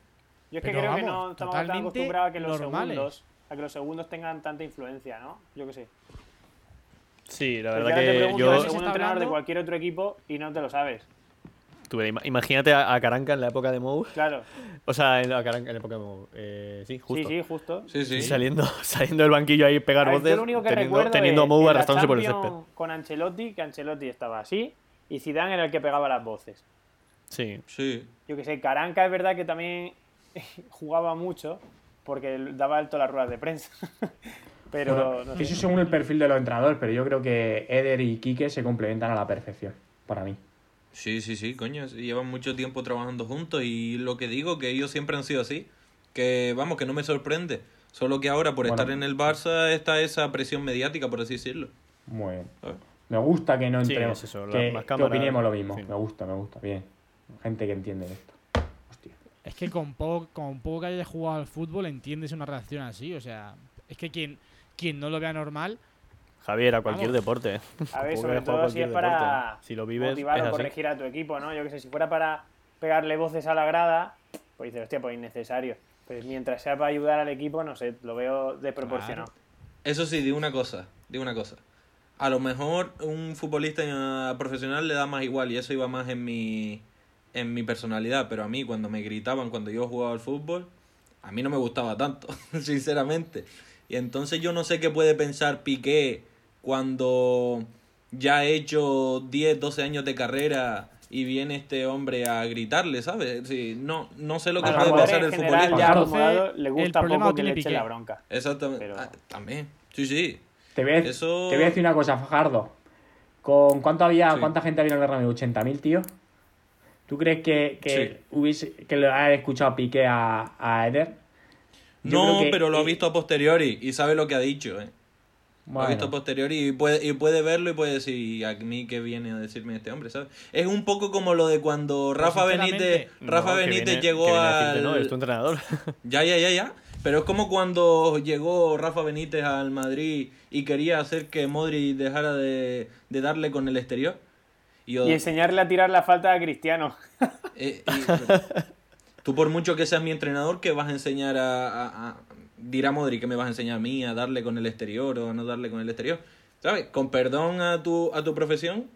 Yo es que Pero creo que vamos, no estamos tan totalmente acostumbrados a que los normales. segundos a que los segundos tengan tanta influencia, ¿no? Yo qué sé. Sí, la Porque verdad que yo Se segundo entrenador de cualquier otro equipo y no te lo sabes. Imagínate a, a Caranca en la época de Mou. Claro. O sea, en la, Caranca en la época de Mou. Eh, sí, justo. Sí, sí, justo. Sí, sí. Saliendo, saliendo del banquillo ahí pegar ver, voces, yo lo único que teniendo, recuerdo teniendo a Mou arrastrándose por el césped. Con Ancelotti, que Ancelotti estaba así y Zidane era el que pegaba las voces. Sí. Sí. Yo que sé, Caranca es verdad que también jugaba mucho porque daba alto las ruedas de prensa. Pero Bueno, no sé. Eso según el perfil de los entrenadores, pero yo creo que Eder y Quique se complementan a la perfección, para mí. Sí, sí, sí, coño. Llevan mucho tiempo trabajando juntos y lo que digo, que ellos siempre han sido así. Que vamos, que no me sorprende. Solo que ahora, por Bueno. estar en el Barça, está esa presión mediática, por así decirlo. Muy bien. ¿sabes? Me gusta que no Sí, entremos, es eso, que, las que cámaras, opinemos lo mismo. sí. Me gusta, me gusta, bien. Gente que entiende de esto. Hostia. Es que con poco, con poco que hayas jugado al fútbol entiendes una reacción así. O sea, es que quien, quien no lo vea normal, Javier, a cualquier Vamos. deporte. A ver, sobre todo si es para deporte. Si lo vives, motivar es o así. corregir a tu equipo, ¿no? Yo que sé, si fuera para pegarle voces a la grada, pues dices, hostia, pues innecesario. Pues mientras sea para ayudar al equipo, no sé, lo veo desproporcionado. Eso sí, digo una cosa, digo una cosa. A lo mejor un futbolista profesional le da más igual y eso iba más en mi, en mi personalidad, pero a mí cuando me gritaban cuando yo jugaba al fútbol, a mí no me gustaba tanto, sinceramente. Y entonces yo no sé qué puede pensar Piqué cuando ya ha hecho 10, 12 años de carrera y viene este hombre a gritarle, ¿sabes? Sí, no, no sé lo que A puede en el futbolista. ya acomodado, le El gusta problema poco lo que le Piqué. la bronca. Exactamente. Pero- Ah, también. Sí, sí. Te voy, a, Eso- te voy a decir una cosa, Fajardo. ¿Con cuánto había, Sí. cuánta gente había en el Bernabéu? ¿80.000, tío? ¿Tú crees que, que, hubiese, que le ha escuchado Piqué a, a Eder? Yo No, que- pero lo ha eh, visto a posteriori y sabe lo que ha dicho, ¿eh? Lo ha visto a posteriori y puede, y puede verlo y puede decir, "¿Y a mí que viene a decirme este hombre, ¿sabes? Es un poco como lo de cuando Rafa Benítez, Rafa No, que Benítez viene- llegó al... no, es tu entrenador. Ya, ya, ya, ya. Pero es como cuando llegó Rafa Benítez al Madrid y quería hacer que Modri dejara de, de darle con el exterior. Y, yo- Y enseñarle a tirar la falta a Cristiano. eh, y- tú por mucho que seas mi entrenador, que vas a enseñar a, a- a- Dirá Modri que me vas a enseñar a mí a darle con el exterior o a no darle con el exterior. ¿Sabes? Con perdón a tu, a tu profesión,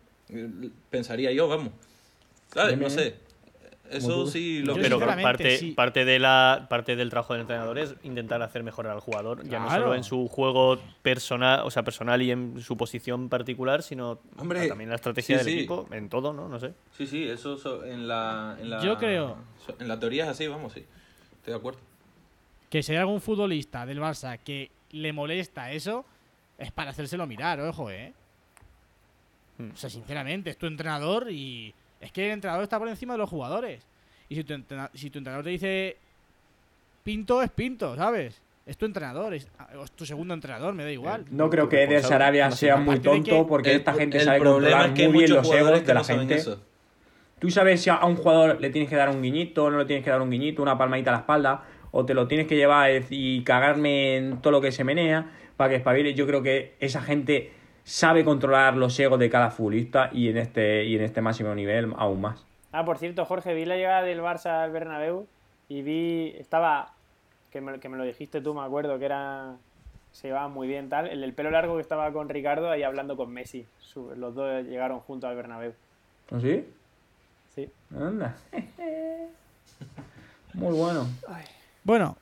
pensaría yo, vamos. ¿Sabes? No sé. Eso sí lo Yo pero parte, sí. parte, de la, parte del trabajo del entrenador es intentar hacer mejorar al jugador, ya no solo en su juego personal, o sea, personal y en su posición particular, sino Hombre, también en la estrategia sí, del sí. equipo, en todo, ¿no? No sé. Sí, sí, eso so- en la, en la... Yo creo- so- En la teoría es así, vamos, sí. Estoy de acuerdo. Que si hay algún futbolista del Barça que le molesta eso, es para hacérselo mirar, ojo, ¿eh? Hmm. O sea, sinceramente, es tu entrenador y es que el entrenador está por encima de los jugadores. Y si tu, entrena- si tu entrenador te dice Pinto, es Pinto, ¿sabes? Es tu entrenador, es, es tu segundo entrenador, me da igual. no creo que Eder Sarabia sea muy tonto que porque El- esta gente sabe controlar es que hay muy bien los egos de la no gente. eso. Tú sabes si a un jugador le tienes que dar un guiñito, no le tienes que dar un guiñito, una palmadita a la espalda, o te lo tienes que llevar y cagarme en todo lo que se menea para que espabile. Yo creo que esa gente sabe controlar los egos de cada futbolista y en este, y en este máximo nivel aún más. Ah, por cierto, Jorge, vi la llegada del Barça al Bernabéu y vi, estaba, que me, que me lo dijiste tú, me acuerdo, que era, se llevaba muy bien tal, el del pelo largo que estaba con Ricardo ahí hablando con Messi, los dos llegaron juntos al Bernabéu. ¿No sí? Sí. Anda. Muy bueno. Bueno,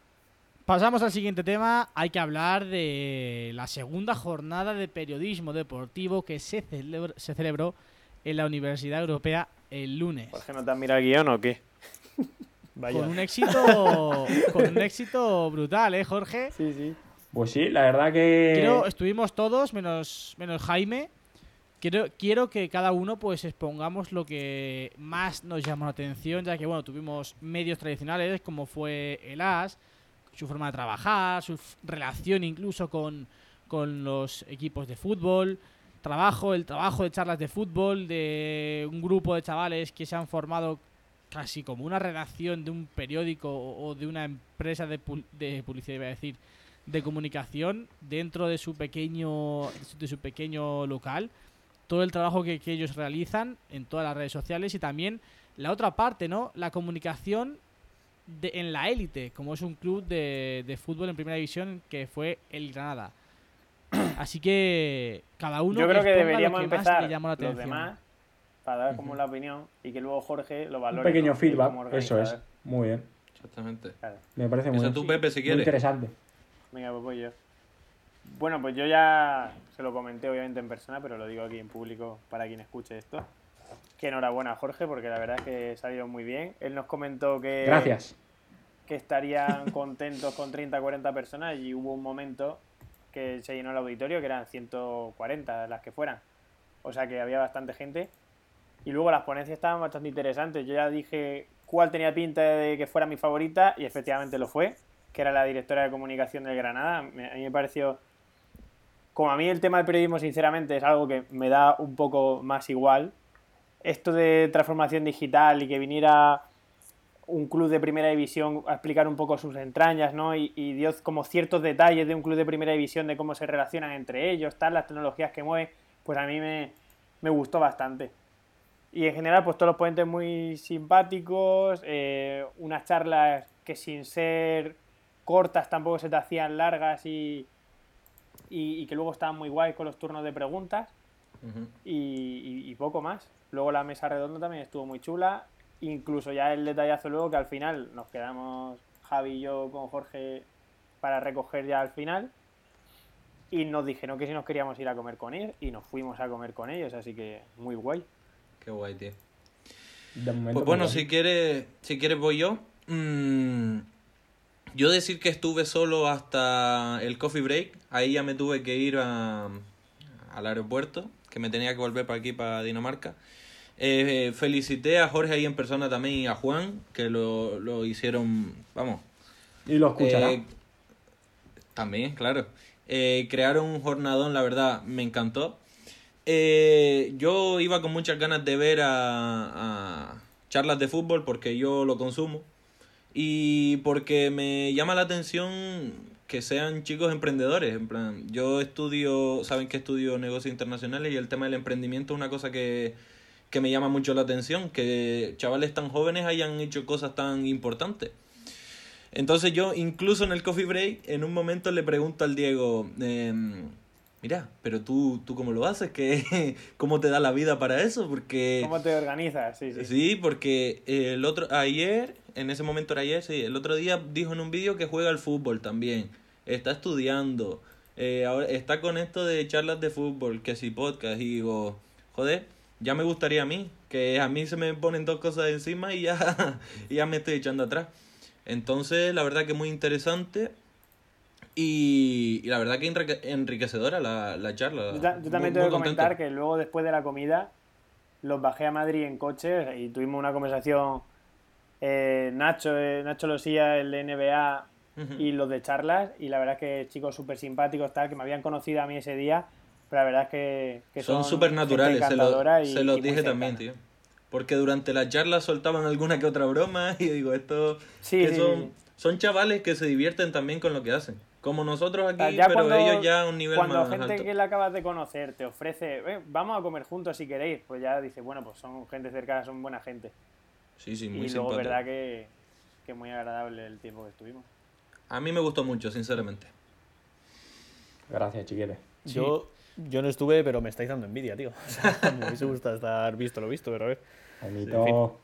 pasamos al siguiente tema. Hay que hablar de la segunda jornada de periodismo deportivo que se, celebr- se celebró en la Universidad Europea el lunes. Jorge, ¿no te has mirado el guion o qué? Vaya. Con un éxito, con un éxito brutal, ¿eh, Jorge? Sí, sí. Pues sí, la verdad que... Quiero, estuvimos todos, menos, menos Jaime. Quiero, quiero que cada uno pues expongamos lo que más nos llamó la atención, ya que bueno, tuvimos medios tradicionales como fue el AS, su forma de trabajar, su relación incluso con, con los equipos de fútbol, trabajo, el trabajo de charlas de fútbol, de un grupo de chavales que se han formado casi como una redacción de un periódico o de una empresa de, de publicidad, iba a decir, de comunicación dentro de su pequeño de su pequeño local todo el trabajo que, que ellos realizan en todas las redes sociales y también la otra parte no la comunicación de, en la élite como es un club de, de fútbol en primera división que fue el Granada así que cada uno Yo creo que lo deberíamos más empezar le llamó la los atención. demás para dar como la opinión y que luego Jorge lo Un valore. pequeño ¿no? Como feedback, eso es. Muy bien. Exactamente. Claro. Me parece muy tú, Pepe, si Muy interesante. Venga, pues voy yo. Bueno, pues yo ya se lo comenté obviamente en persona, pero lo digo aquí en público para quien escuche esto. Que enhorabuena a Jorge, porque la verdad es que salió muy bien. Él nos comentó que, Gracias. que estarían contentos con 30 40 personas y hubo un momento que se llenó el auditorio, que eran 140 las que fueran. O sea que había bastante gente. Y luego las ponencias estaban bastante interesantes. Yo ya dije cuál tenía pinta de que fuera mi favorita y efectivamente lo fue, que era la directora de comunicación del Granada. A mí me pareció... Como a mí el tema del periodismo, sinceramente, es algo que me da un poco más igual. Esto de transformación digital y que viniera un club de primera división a explicar un poco sus entrañas, ¿no? Y, y dio como ciertos detalles de un club de primera división, de cómo se relacionan entre ellos, tal, las tecnologías que mueven, pues a mí me, me gustó bastante. Y en general, pues todos los ponentes muy simpáticos, eh, unas charlas que sin ser cortas tampoco se te hacían largas y, y, y que luego estaban muy guays con los turnos de preguntas y, y- y poco más. Luego la mesa redonda también estuvo muy chula. Incluso ya el detallazo luego que al final nos quedamos Javi y yo con Jorge para recoger ya al final. Y nos dijeron que si nos queríamos ir a comer con ellos y nos fuimos a comer con ellos, así que muy guay. Qué guay, tío. Pues bueno, si quieres, si quieres voy yo. Mm, Yo decir que estuve solo hasta el coffee break, ahí ya me tuve que ir a- al aeropuerto, que me tenía que volver para aquí, para Dinamarca. Eh, felicité a Jorge ahí en persona también y a Juan, que lo, lo hicieron, vamos, Y lo escuchará. eh, también, claro. Eh, crearon un jornadón, la verdad, me encantó. Eh, yo iba con muchas ganas de ver a, a charlas de fútbol porque yo lo consumo. Y porque me llama la atención que sean chicos emprendedores. En plan, yo estudio, saben que estudio negocios internacionales y el tema del emprendimiento es una cosa que, que me llama mucho la atención. Que chavales tan jóvenes hayan hecho cosas tan importantes. Entonces yo, incluso en el coffee break, en un momento le pregunto al Diego, em, mira, pero tú, tú cómo lo haces, ¿Qué, ¿cómo te da la vida para eso? Porque... ¿Cómo te organizas? Sí, sí. Sí, porque el otro, ayer, en ese momento era ayer, sí, el otro día dijo en un vídeo que juega al fútbol también, está estudiando, eh, ahora está con esto de charlas de fútbol, que si podcast, y digo, joder, ya me gustaría a mí, que a mí se me ponen dos cosas encima y ya, y ya me estoy echando atrás. Entonces, la verdad que muy interesante y, y la verdad que enrique- enriquecedora la, la charla. Yo, ta- yo también tengo que comentar contento. que luego, después de la comida, los bajé a Madrid en coche y tuvimos una conversación. eh, Nacho, eh, Nacho Losilla, el de NBA y los de charlas. Y la verdad es que chicos súper simpáticos, tal, que me habían conocido a mí ese día. Pero la verdad es que, que son súper naturales, se, lo- encantadora y- se los dije también, tío. Porque durante la charla soltaban alguna que otra broma y digo, esto Sí, que sí, son, sí. son chavales que se divierten también con lo que hacen. Como nosotros aquí, ya pero cuando- ellos ya a un nivel Cuando más gente alto. que la acabas de conocer te ofrece, "Eh, vamos a comer juntos si queréis, pues ya dices, bueno, pues son gente cercana, son buena gente. Sí, sí, Y muy luego, simpático. verdad que, que muy agradable el tiempo que estuvimos. A mí me gustó mucho, sinceramente. Gracias, chiquete. Yo, yo no estuve, pero me estáis dando envidia, tío. O sea, me hubiese gustado estar visto lo visto, pero a ver. Jaimito.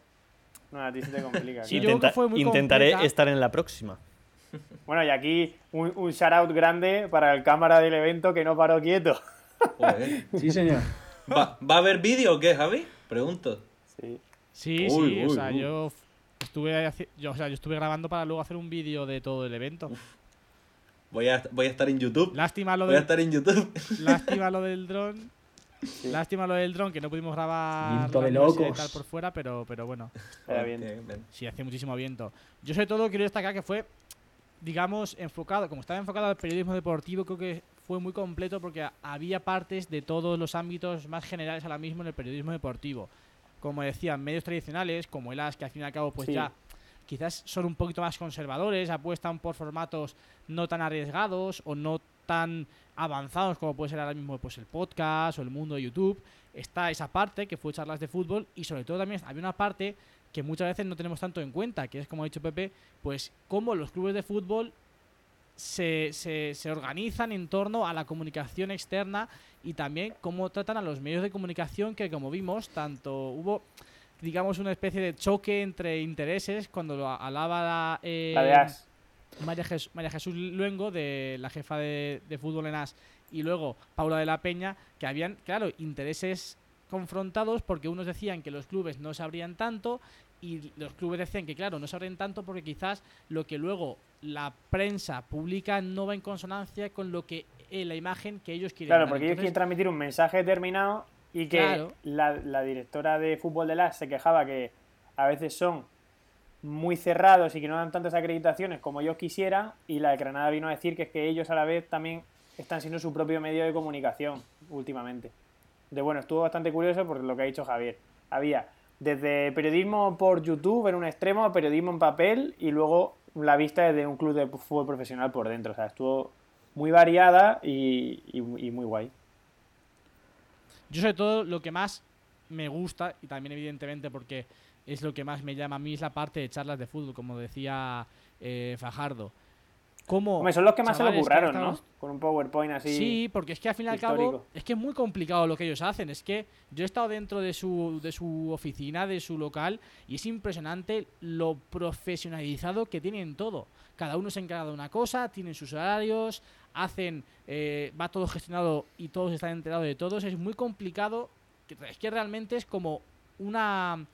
No, a ti se te complica. Sí, claro. yo creo que fue muy intentaré estar en la próxima. Bueno, y aquí un, un shout out grande para el cámara del evento que no paró quieto. Joder. Sí, señor. ¿Va, ¿Va a haber vídeo o qué, Javi? Pregunto. Sí. Sí, Uy, sí, o sea, uy. yo estuve yo, o sea, yo estuve grabando para luego hacer un vídeo de todo el evento. Voy a, voy a estar en YouTube. Lástima lo Voy a estar en YouTube. lástima lo del dron. Lástima lo del dron que no pudimos grabar Viento de locos. tal por fuera, pero pero bueno, Era bien. Sí hace muchísimo viento. Yo sobre todo quiero destacar que fue digamos enfocado, como estaba enfocado al periodismo deportivo, creo que fue muy completo porque había partes de todos los ámbitos más generales ahora mismo en el periodismo deportivo. Como decían, medios tradicionales, como el AS, que al fin y al cabo pues Sí. ya quizás son un poquito más conservadores, apuestan por formatos no tan arriesgados o no tan avanzados como puede ser ahora mismo pues el podcast o el mundo de YouTube. Está esa parte que fue charlas de fútbol y sobre todo también había una parte que muchas veces no tenemos tanto en cuenta, que es como ha dicho Pepe, pues cómo los clubes de fútbol se, se, se organizan en torno a la comunicación externa y también cómo tratan a los medios de comunicación que como vimos, tanto hubo digamos una especie de choque entre intereses cuando lo alaba la, eh. María, Jes- María Jesús Luengo, de la jefa de, de fútbol en AS, y luego Paula de la Peña, que habían, claro, intereses confrontados porque unos decían que los clubes no se abrían tanto y los clubes decían que, claro, no se abren tanto porque quizás lo que luego la prensa publica no va en consonancia con lo que eh, la imagen que ellos quieren Claro, dar. porque ellos quieren transmitir un mensaje determinado y que Claro. la, la directora de fútbol de las se quejaba que a veces son muy cerrados y que no dan tantas acreditaciones como ellos quisieran y la de Granada vino a decir que es que ellos a la vez también están siendo su propio medio de comunicación últimamente. De bueno, estuvo bastante curioso por lo que ha dicho Javier. Había desde periodismo por YouTube en un extremo, periodismo en papel y luego la vista desde un club de fútbol profesional por dentro. O sea, estuvo muy variada y, y- y muy guay. Yo sobre todo lo que más me gusta, y también evidentemente porque es lo que más me llama a mí, es la parte de charlas de fútbol, como decía eh, Fajardo. ¿Cómo Hombre, son los que más se lo curraron, ¿no? Con un PowerPoint así. Sí, porque es que al fin y al cabo es que es muy complicado lo que ellos hacen. Es que yo he estado dentro de su, de su oficina, de su local, y es impresionante lo profesionalizado que tienen todo. Cada uno se encarga de una cosa, tienen sus horarios, hacen, eh, va todo gestionado y todos están enterados de todos. Es muy complicado. Es que realmente es como una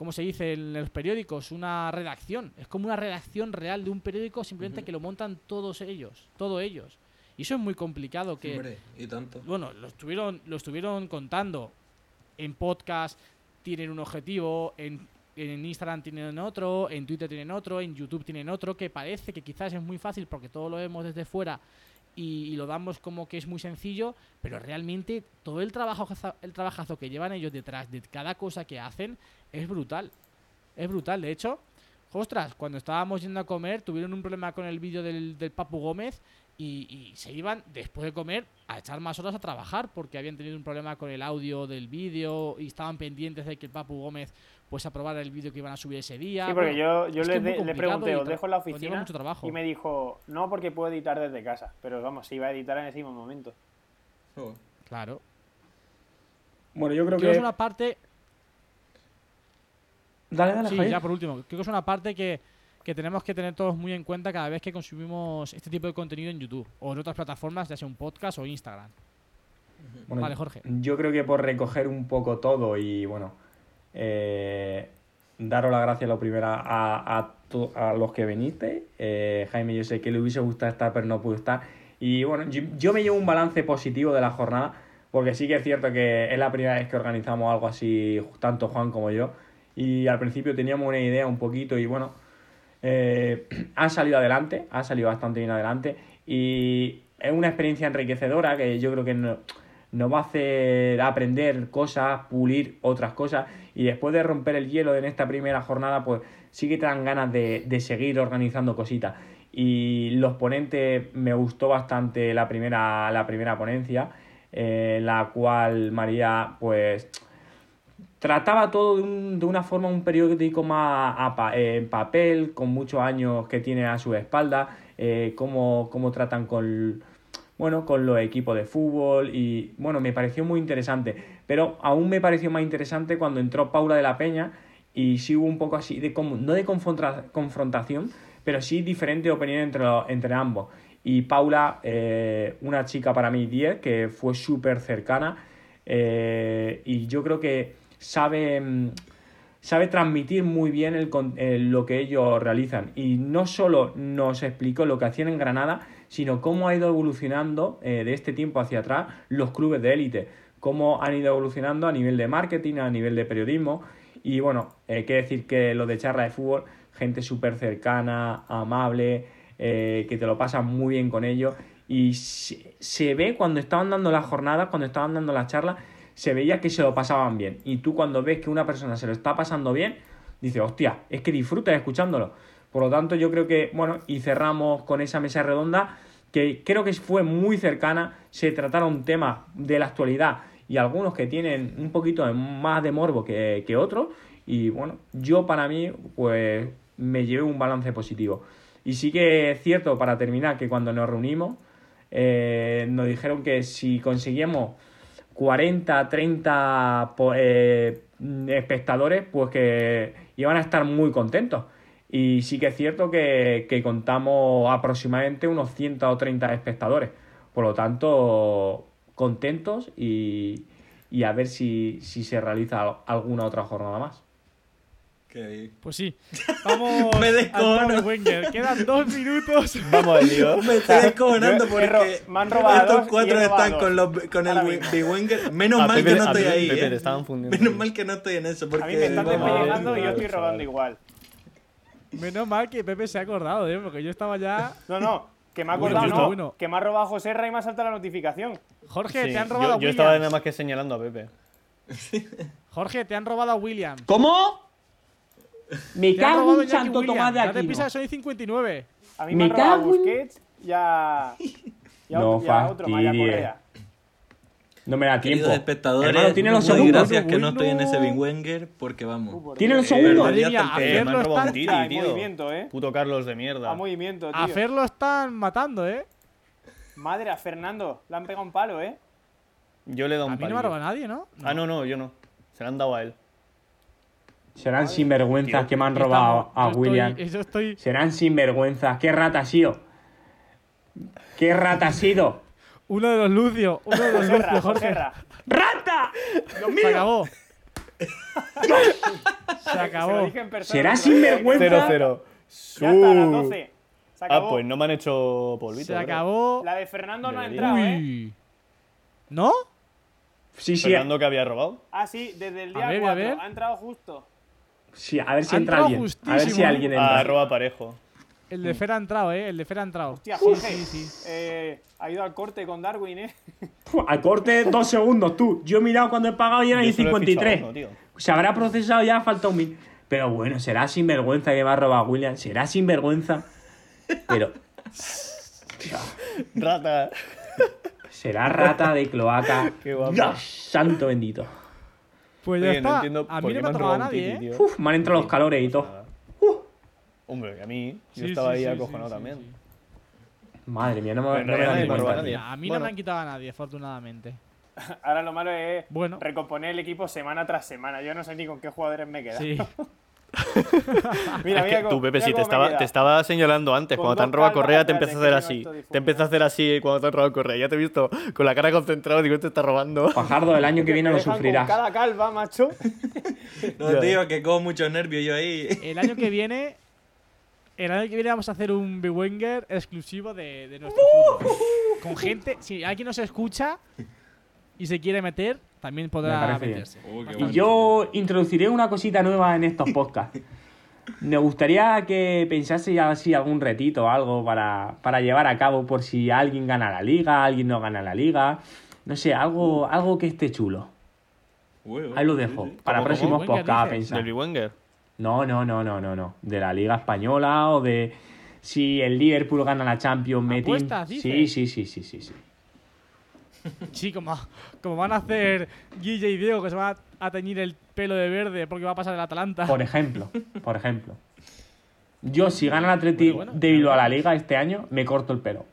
¿cómo se dice en los periódicos? Una redacción. Es como una redacción real de un periódico, simplemente que lo montan todos ellos, todos ellos. Y eso es muy complicado que Hombre, y tanto. bueno, lo estuvieron, lo estuvieron contando en podcast, tienen un objetivo, en, en Instagram tienen otro, en Twitter tienen otro, en YouTube tienen otro, que parece que quizás es muy fácil porque todo lo vemos desde fuera y, lo damos como que es muy sencillo, pero realmente todo el trabajo el trabajazo que llevan ellos detrás de cada cosa que hacen es brutal. Es brutal, de hecho, ostras, cuando estábamos yendo a comer tuvieron un problema con el vídeo del, del Papu Gómez y, y se iban después de comer a echar más horas a trabajar porque habían tenido un problema con el audio del vídeo y estaban pendientes de que el Papu Gómez pues aprobara el vídeo que iban a subir ese día. Sí, porque Bueno, yo, yo le, de- le pregunté, ¿os dejo en la conlleva oficina? mucho trabajo. Y me dijo, no, porque puedo editar desde casa. Pero vamos, se iba a editar en ese mismo momento. Oh. Claro. Bueno, yo creo Creo que que. es una parte Dale, dale, Sí, Javier. ya por último, creo que es una parte que, que tenemos que tener todos muy en cuenta cada vez que consumimos este tipo de contenido en YouTube o en otras plataformas, ya sea un podcast o Instagram. Bueno, Vale, Jorge. Yo creo que por recoger un poco todo y bueno, eh, daros las gracias lo primero a, a, to- a los que viniste. Eh, Jaime, yo sé que le hubiese gustado estar, pero no pudo estar. Y bueno, yo, yo me llevo un balance positivo de la jornada, porque sí que es cierto que es la primera vez que organizamos algo así, tanto Juan como yo. Y al principio teníamos una idea un poquito y bueno, eh, han salido adelante, han salido bastante bien adelante y es una experiencia enriquecedora que yo creo que no- nos va a hacer aprender cosas, pulir otras cosas y después de romper el hielo en esta primera jornada pues sí que te dan ganas de, de seguir organizando cositas. Y los ponentes me gustó bastante la primera, la primera ponencia eh, la cual María pues trataba todo de, un- de una forma, un periódico más a en papel, con muchos años que tiene a su espalda, eh, cómo, tratan con, bueno, con los equipos de fútbol y bueno, me pareció muy interesante, pero aún me pareció más interesante cuando entró Paula de la Peña y sí hubo un poco así, de no de confronta- confrontación, pero sí diferente opinión entre, entre ambos. Y Paula, eh, una chica para mí 10, que fue súper cercana eh, y yo creo que sabe, mm, sabe transmitir muy bien el eh, lo que ellos realizan. Y no solo nos explicó lo que hacían en Granada, sino cómo ha ido evolucionando eh, de este tiempo hacia atrás los clubes de élite, cómo han ido evolucionando a nivel de marketing, a nivel de periodismo. Y bueno, hay que decir que lo de charla de fútbol, gente súper cercana, amable, eh, que te lo pasas muy bien con ellos. Y se, se ve cuando estaban dando las jornadas, cuando estaban dando las charlas, se veía que se lo pasaban bien. Y tú cuando ves que una persona se lo está pasando bien, dices, hostia, es que disfrutas escuchándolo. Por lo tanto, yo creo que, bueno, y cerramos con esa mesa redonda que creo que fue muy cercana, se trataron temas de la actualidad y algunos que tienen un poquito más de morbo que, que otros. Y bueno, yo para mí, pues me llevé un balance positivo. Y sí que es cierto, para terminar, que cuando nos reunimos, eh, nos dijeron que si conseguíamos 40, 30 po- eh, espectadores, pues que iban a estar muy contentos. Y sí que es cierto que, que contamos aproximadamente unos 130 espectadores. Por lo tanto, contentos y, y a ver si, si se realiza alguna otra jornada más. Qué- Pues sí. Vamos Me descojono. Wenger. Quedan dos minutos. Vamos lío. Me estoy descojonando porque me han robado estos cuatro están con, los, con el Wenger. Menos A mal Pepe- que no estoy ahí. Pepe, eh. te estaban fundiendo. Menos mal que no estoy en eso. Porque A mí me están despellejando y yo estoy robando igual. Menos mal que Pepe se ha acordado, ¿eh? Porque yo estaba ya. No, no, que me ha Bueno, acordado, no, bueno. que me ha robado José Ra y me ha saltado la notificación. Jorge, Sí, te han robado yo, a yo estaba Williams. nada más que señalando a Pepe. Jorge, te han robado a Williams. ¿Cómo? Me Te cago en a Santo. Tomás de Ya te Aquino. pisas Sony 59. A mí Me me, han robado a cago en- Busquets y a, y a, No y a otro, Maya. Correa. No me da tiempo. Queridos espectadores, Hermano, tiene los segundos. gracias que no estoy en ese. Big Wenger porque vamos. Tiene los Eh, segundos. Eh, que- me han robado un está- tiri, está en tío. movimiento, eh. Puto Carlos de mierda. A movimiento, tío. A Fer lo están matando, ¿eh? Madre, a Fernando. Le han pegado un palo, eh. Yo le he dado A un mí no me ha robado nadie, ¿no? Ah, no, no, yo no. Se le han dado a él. Serán sinvergüenzas Tío, que me han Estamos- robado a yo estoy- William. Yo estoy. Serán sinvergüenzas. ¿Qué rata ha sido? ¿Qué rata ha sido? Uno de los Lucio. Uno de los Joserra, Lucio, Jorge. ¡Rata! ¡Dios Se acabó. Se acabó. Será sinvergüenza. 0-0. Ya está, a las Su. 12. Se acabó. Ah, pues no me han hecho polvito. Se ¿verdad? acabó. La de Fernando no ha entrado, ¿eh? Uy. ¿No? Sí, sí. Fernando que había robado. Ah, sí, desde el A día ver, a 4. ver. Ha entrado justo. Sí, a ver si entra alguien. A ver si alguien Ah, entra. roba parejo. El de Fer ha entrado, ¿eh? El de Fer ha entrado. Hostia, Sí, Jorge. sí, sí. eh, ha ido al corte con Darwin, ¿eh? Al corte, dos segundos, tú. Yo he mirado cuando he pagado y eran fichado 53. uno, tío. Se habrá procesado ya, falta un mil. Pero bueno, será sinvergüenza que me ha robado William. Será sinvergüenza. Pero Rata. será rata de cloaca. Qué guapo. Dios santo bendito. Pues ya Oye, no está. entiendo a por mí qué no me ha han tocado a robado un nadie, tiki, ¿eh? Uf, me han entrado los calores y todo. Hombre, y a mí. Yo Sí, estaba sí, ahí sí, acojonado sí, también. Madre mía, no me, no me a nadie. A mí Bueno. no me han quitado a nadie, afortunadamente. Ahora lo malo es Bueno. recomponer el equipo semana tras semana. Yo no sé ni con qué jugadores me quedan. Sí. Mira, Es mira tú, Pepe, sí, te estaba, te estaba señalando antes. Con Cuando te han robado Correa, te empiezas a hacer así. Te empiezas a hacer así cuando te han robado Correa. Ya te he visto con la cara concentrada. Digo, este está robando. Fajardo, el año que viene lo dejan con sufrirás. cada calva, macho. No, tío, que cojo muchos nervios yo ahí. El año que viene. El año que viene vamos a hacer un Bewenger exclusivo de, de nuestro fútbol. Con gente. Si alguien nos escucha y se quiere meter, también podrá meterse. Oh, Y bueno. yo introduciré una cosita nueva en estos podcasts. Me gustaría que pensase ya así algún retito o algo para, para llevar a cabo por si alguien gana la liga, alguien no gana la liga. No sé, algo, algo que esté chulo. Ahí lo dejo. Para ¿Cómo, próximos podcasts pensar. No, no, no, no, no, no. De la Liga Española o de si el Liverpool gana la Champions, Metin. ¿Apuestas, Sí, sí, sí, sí, sí, sí. Sí, como, como van a hacer Guille y Diego, que se van a, a teñir el pelo de verde porque va a pasar el Atalanta. Por ejemplo, por ejemplo. Yo, si gana el Atleti Bueno, bueno, de Bilbao a la Liga este año, me corto el pelo.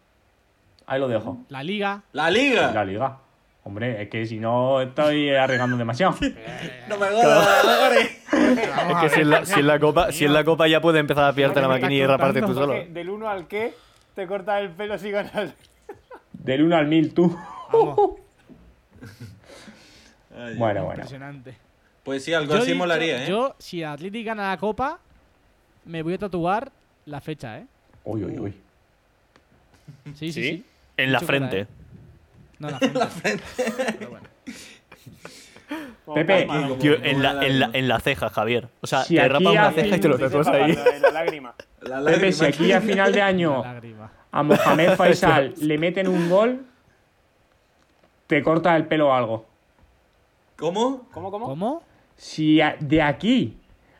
Ahí lo dejo. La Liga. ¡La Liga! La Liga. Hombre, es que si no estoy arriesgando demasiado. No me jodas, Es que si en, la, si en la copa, si en la copa ya puede empezar a pillarte la maquinilla y raparte tú solo. Del 1 al qué te cortas el pelo si ganas. Del 1 al 1000 tú. Bueno, bueno. impresionante. Pues sí, algo Yo así dicho- molaría, ¿eh? Yo, si el Athletic gana la Copa, me voy a tatuar la fecha, ¿eh? Uy, uy, uy. Sí, sí, ¿Sí? sí. En la frente. ¿eh? No, en la frente. Pero bueno. Pepe. Tío, en la, en, la, en la ceja, Javier. O sea, Si te rapas una ceja y te lo sepa, ahí. la- la lágrima. La Pepe, si aquí a final de año a Mohamed Faisal le meten un gol, te corta el pelo o algo. ¿Cómo? ¿Cómo, cómo? ¿Cómo? Si a- de aquí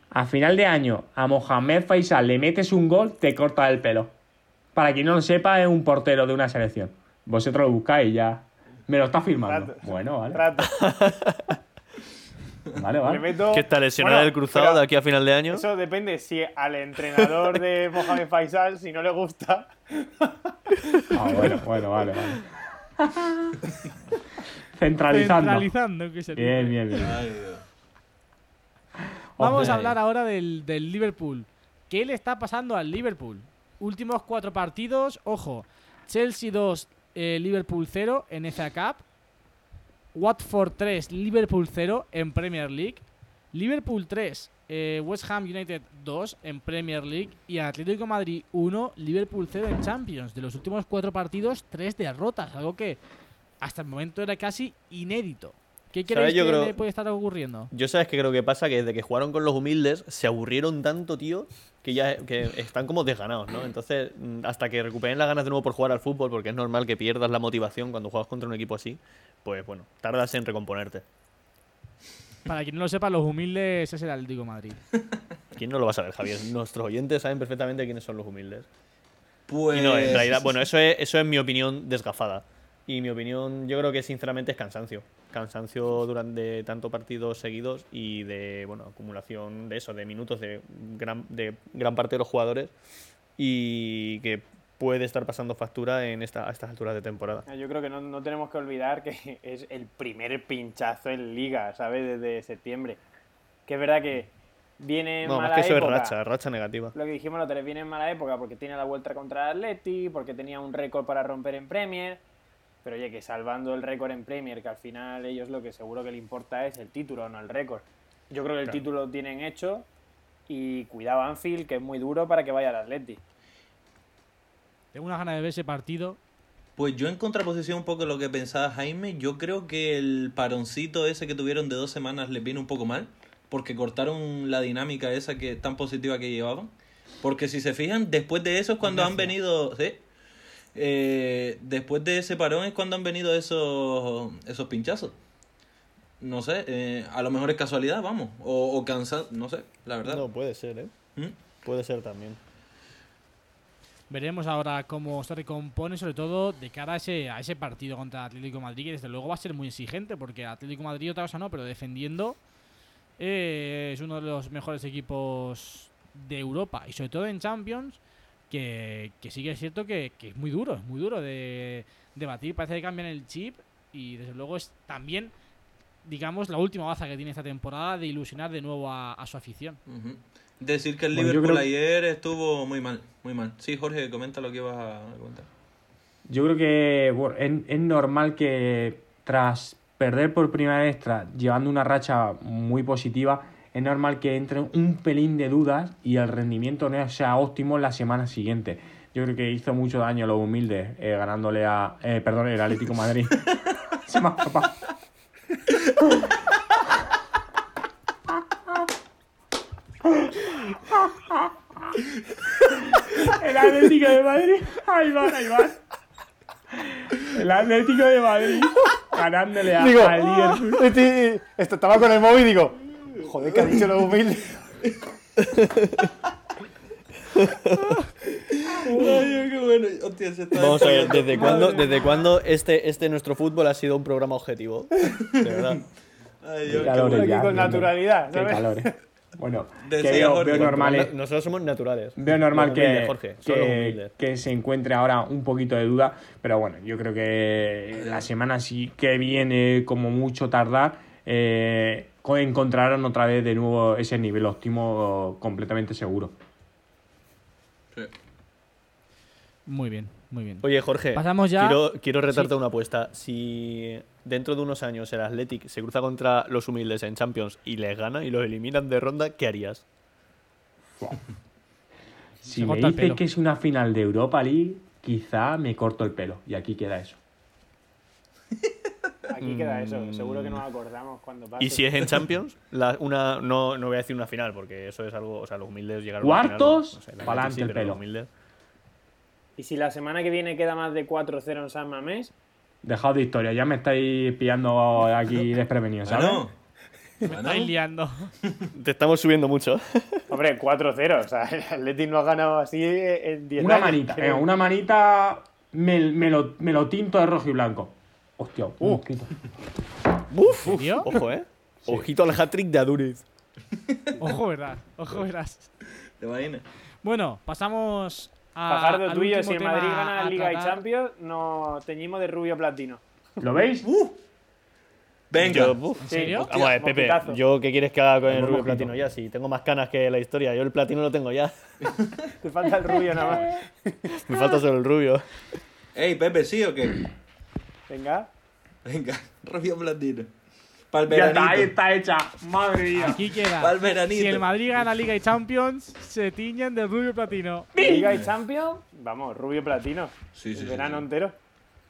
a final de año a Mohamed Faisal le metes un gol, te corta el pelo. Para quien no lo sepa, es un portero de una selección. Vosotros lo buscáis ya. Me lo está firmando. Bueno, vale. Trato. Vale, Le vale. meto- ¿Qué está lesionado Bueno, del cruzado pero de aquí a final de año? Eso depende si al entrenador de Mohamed Faisal, si no le gusta. Ah, bueno, bueno, vale, vale. Centralizando. Centralizando, que se. Bien, bien, bien. Ay, Dios. Vamos Hombre. a hablar ahora del, del Liverpool. ¿Qué le está pasando al Liverpool? Últimos cuatro partidos, ojo. Chelsea 2, eh, Liverpool 0 en FA Cup. Watford 3, Liverpool 0 en Premier League. Liverpool 3, eh, West Ham United 2 en Premier League. Y Atlético de Madrid 1, Liverpool 0 en Champions. De los últimos cuatro partidos, tres derrotas. Algo que hasta el momento era casi inédito. ¿Qué creéis Yo que creo- puede estar ocurriendo? Yo sabes que creo que pasa que desde que jugaron con los humildes se aburrieron tanto, tío, que ya que están como desganados, ¿no? Entonces, mm, hasta que recuperen las ganas de nuevo por jugar al fútbol, porque es normal que pierdas la motivación cuando juegas contra un equipo así, pues bueno, tardas en recomponerte. Para quien no lo sepa, los humildes es el Atlético de Madrid. ¿Quién no lo va a saber, Javier? Nuestros oyentes saben perfectamente quiénes son los humildes. Pues. Y no, en realidad, bueno, eso es, eso es mi opinión desgafada. Y mi opinión, yo creo que sinceramente es cansancio. Cansancio durante tantos partidos seguidos y de, bueno, acumulación de eso, de minutos de gran, de gran parte de los jugadores y que puede estar pasando factura en esta, a estas alturas de temporada. Yo creo que no, no tenemos que olvidar que es el primer pinchazo en Liga, ¿sabes? Desde septiembre. Que es verdad que viene en No, mala más que eso época. es racha, racha negativa. Lo que dijimos los tres, viene en mala época porque tiene la vuelta contra el Atleti, porque tenía un récord para romper en Premier. Pero oye, que salvando el récord en Premier, que al final ellos lo que seguro que le importa es el título, no el récord. Yo creo que el título lo tienen hecho y cuidado Anfield, que es muy duro para que vaya al Atleti. Tengo unas ganas de ver ese partido. Pues yo en contraposición un poco a lo que pensaba Jaime, yo creo que el paroncito ese que tuvieron de dos semanas les viene un poco mal, porque cortaron la dinámica esa que tan positiva que llevaban. Porque si se fijan, después de eso es cuando han venido... ¿sí? Eh, después de ese parón es cuando han venido esos, esos pinchazos. No sé, eh, a lo mejor es casualidad, vamos. O, o cansado, no sé, la verdad. No, puede ser, ¿eh? ¿Mm? Puede ser también. Veremos ahora cómo se recompone, sobre todo de cara a ese, a ese partido contra Atlético Madrid, que desde luego va a ser muy exigente, porque Atlético Madrid otra cosa no, pero defendiendo eh, es uno de los mejores equipos de Europa y sobre todo en Champions, que, sí que es cierto que, es muy duro, es muy duro de, batir, parece que cambian el chip y desde luego es también, digamos, la última baza que tiene esta temporada de ilusionar de nuevo a, su afición. Decir que el Bueno, Liverpool creo- ayer estuvo muy mal, muy mal. Sí, Jorge, comenta lo que ibas a comentar. Yo creo que bueno, es, es normal que tras perder por primera vez, tras llevando una racha muy positiva, es normal que entre un pelín de dudas y el rendimiento no sea óptimo la semana siguiente. Yo creo que hizo mucho daño a los humildes eh, ganándole a. Eh, perdón, el Atlético Madrid. Se me ha El Atlético de Madrid. Ahí va, ahí va. El Atlético de Madrid ganándole a, Digo, al Liverpool. Este- esto estaba con el móvil y digo, joder, que ha dicho lo humilde. Ay, qué bueno. Hostia, se está Vamos a ver. ¿desde cuándo, ¿desde cuándo este, este nuestro fútbol ha sido un programa objetivo? De verdad. Ay, Qué Dios, qué. Aquí ya, con naturalidad, Qué ¿sabes? Bueno, que veo, Jorge, veo normal, eh, Nosotros somos naturales. veo normal que, Jorge, que, se encuentre ahora un poquito de duda, pero bueno, yo creo que la semana sí que viene, como mucho tardar, eh, co- encontrarán otra vez de nuevo ese nivel óptimo completamente seguro. Sí. Muy bien, muy bien. Oye, Jorge, Pasamos ya- quiero, quiero retarte Sí. una apuesta. Si dentro de unos años el Athletic se cruza contra los humildes en Champions y les gana y los eliminan de ronda, ¿qué harías? Si me dices que es una final de Europa League, quizá me corto el pelo. Y aquí queda eso. Aquí queda eso, seguro que nos acordamos cuando pase. Y si es en Champions, la- una, no, no voy a decir una final, porque eso es algo. O sea, los humildes llegaron a una final, Cuartos, no sé, pa'lante sí, el pero pelo. los humildes- Y si la semana que viene queda más de 4-0 en San Mamés, Dejaos de historia, ya me estáis pillando aquí desprevenido, ¿sabes? Bueno, Me bueno. estáis liando. Te estamos subiendo mucho. hombre, 4-0. O sea, el Atleti no ha ganado así en 10 Una años. manita, venga, una manita me, me lo, me lo tinto de rojo y blanco. Hostia, un Uh. mosquito. Uf. Ojo, eh. Ojito al hat-trick de Aduriz. Ojo, verás. Ojo, verás. ¿Te imaginas? Bueno, pasamos. Fajardo al tuyo, último si el Madrid gana la Liga y. Champions, nos teñimos de rubio platino. ¿Lo veis? Venga. Yo, uf. ¿En serio? Vamos a ver, Pepe. ¿yo qué quieres que haga con el rubio mojito. platino ya? Si tengo más canas que la historia, yo el platino lo tengo ya. Te falta el rubio nada más. Me falta solo el rubio. Ey, Pepe, ¿sí o qué? Venga. Venga, rubio platino. Para el Ya está, ahí veranito. está hecha. Madre mía. Aquí queda. Pa'l veranito. Si el Madrid gana Liga y Champions, se tiñen de rubio y platino. Liga y Champions, vamos, rubio platino. Sí, sí, el sí, verano sí. entero.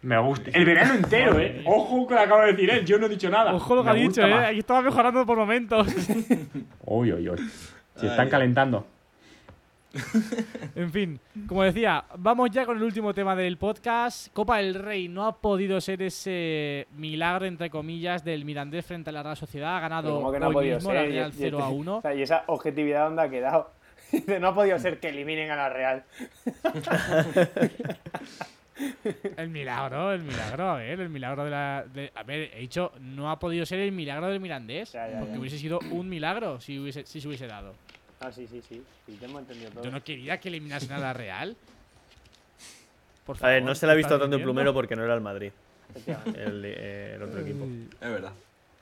Me gusta. El verano entero, eh. Ojo que lo acabo de decir él, yo no he dicho nada. Ojo lo que Me ha dicho, eh. más. Aquí estaba mejorando por momentos. Uy, uy, uy. Se están ay. calentando. En fin, como decía, vamos ya con el último tema del podcast. Copa del Rey no ha podido ser ese milagro, entre comillas, del Mirandés frente a la Real Sociedad. Ha ganado como que no ha hoy podido mismo ser. la y- Real y 0 a este- 1. o sea, y esa objetividad dónde ha quedado. No ha podido ser que eliminen a la Real. El milagro, el milagro, a ver, el milagro de la. de- a ver, he dicho, no ha podido ser el milagro del Mirandés. Ya, ya, porque ya. hubiese sido un milagro si, hubiese, si se hubiese dado. Ah, sí, sí, sí. Sí, te hemos entendido todo. Yo no quería que eliminasen a la Real. Por A ver, no se le ha ¿qué visto tanto en plumero porque no era el Madrid, el, eh, el otro equipo. Es verdad.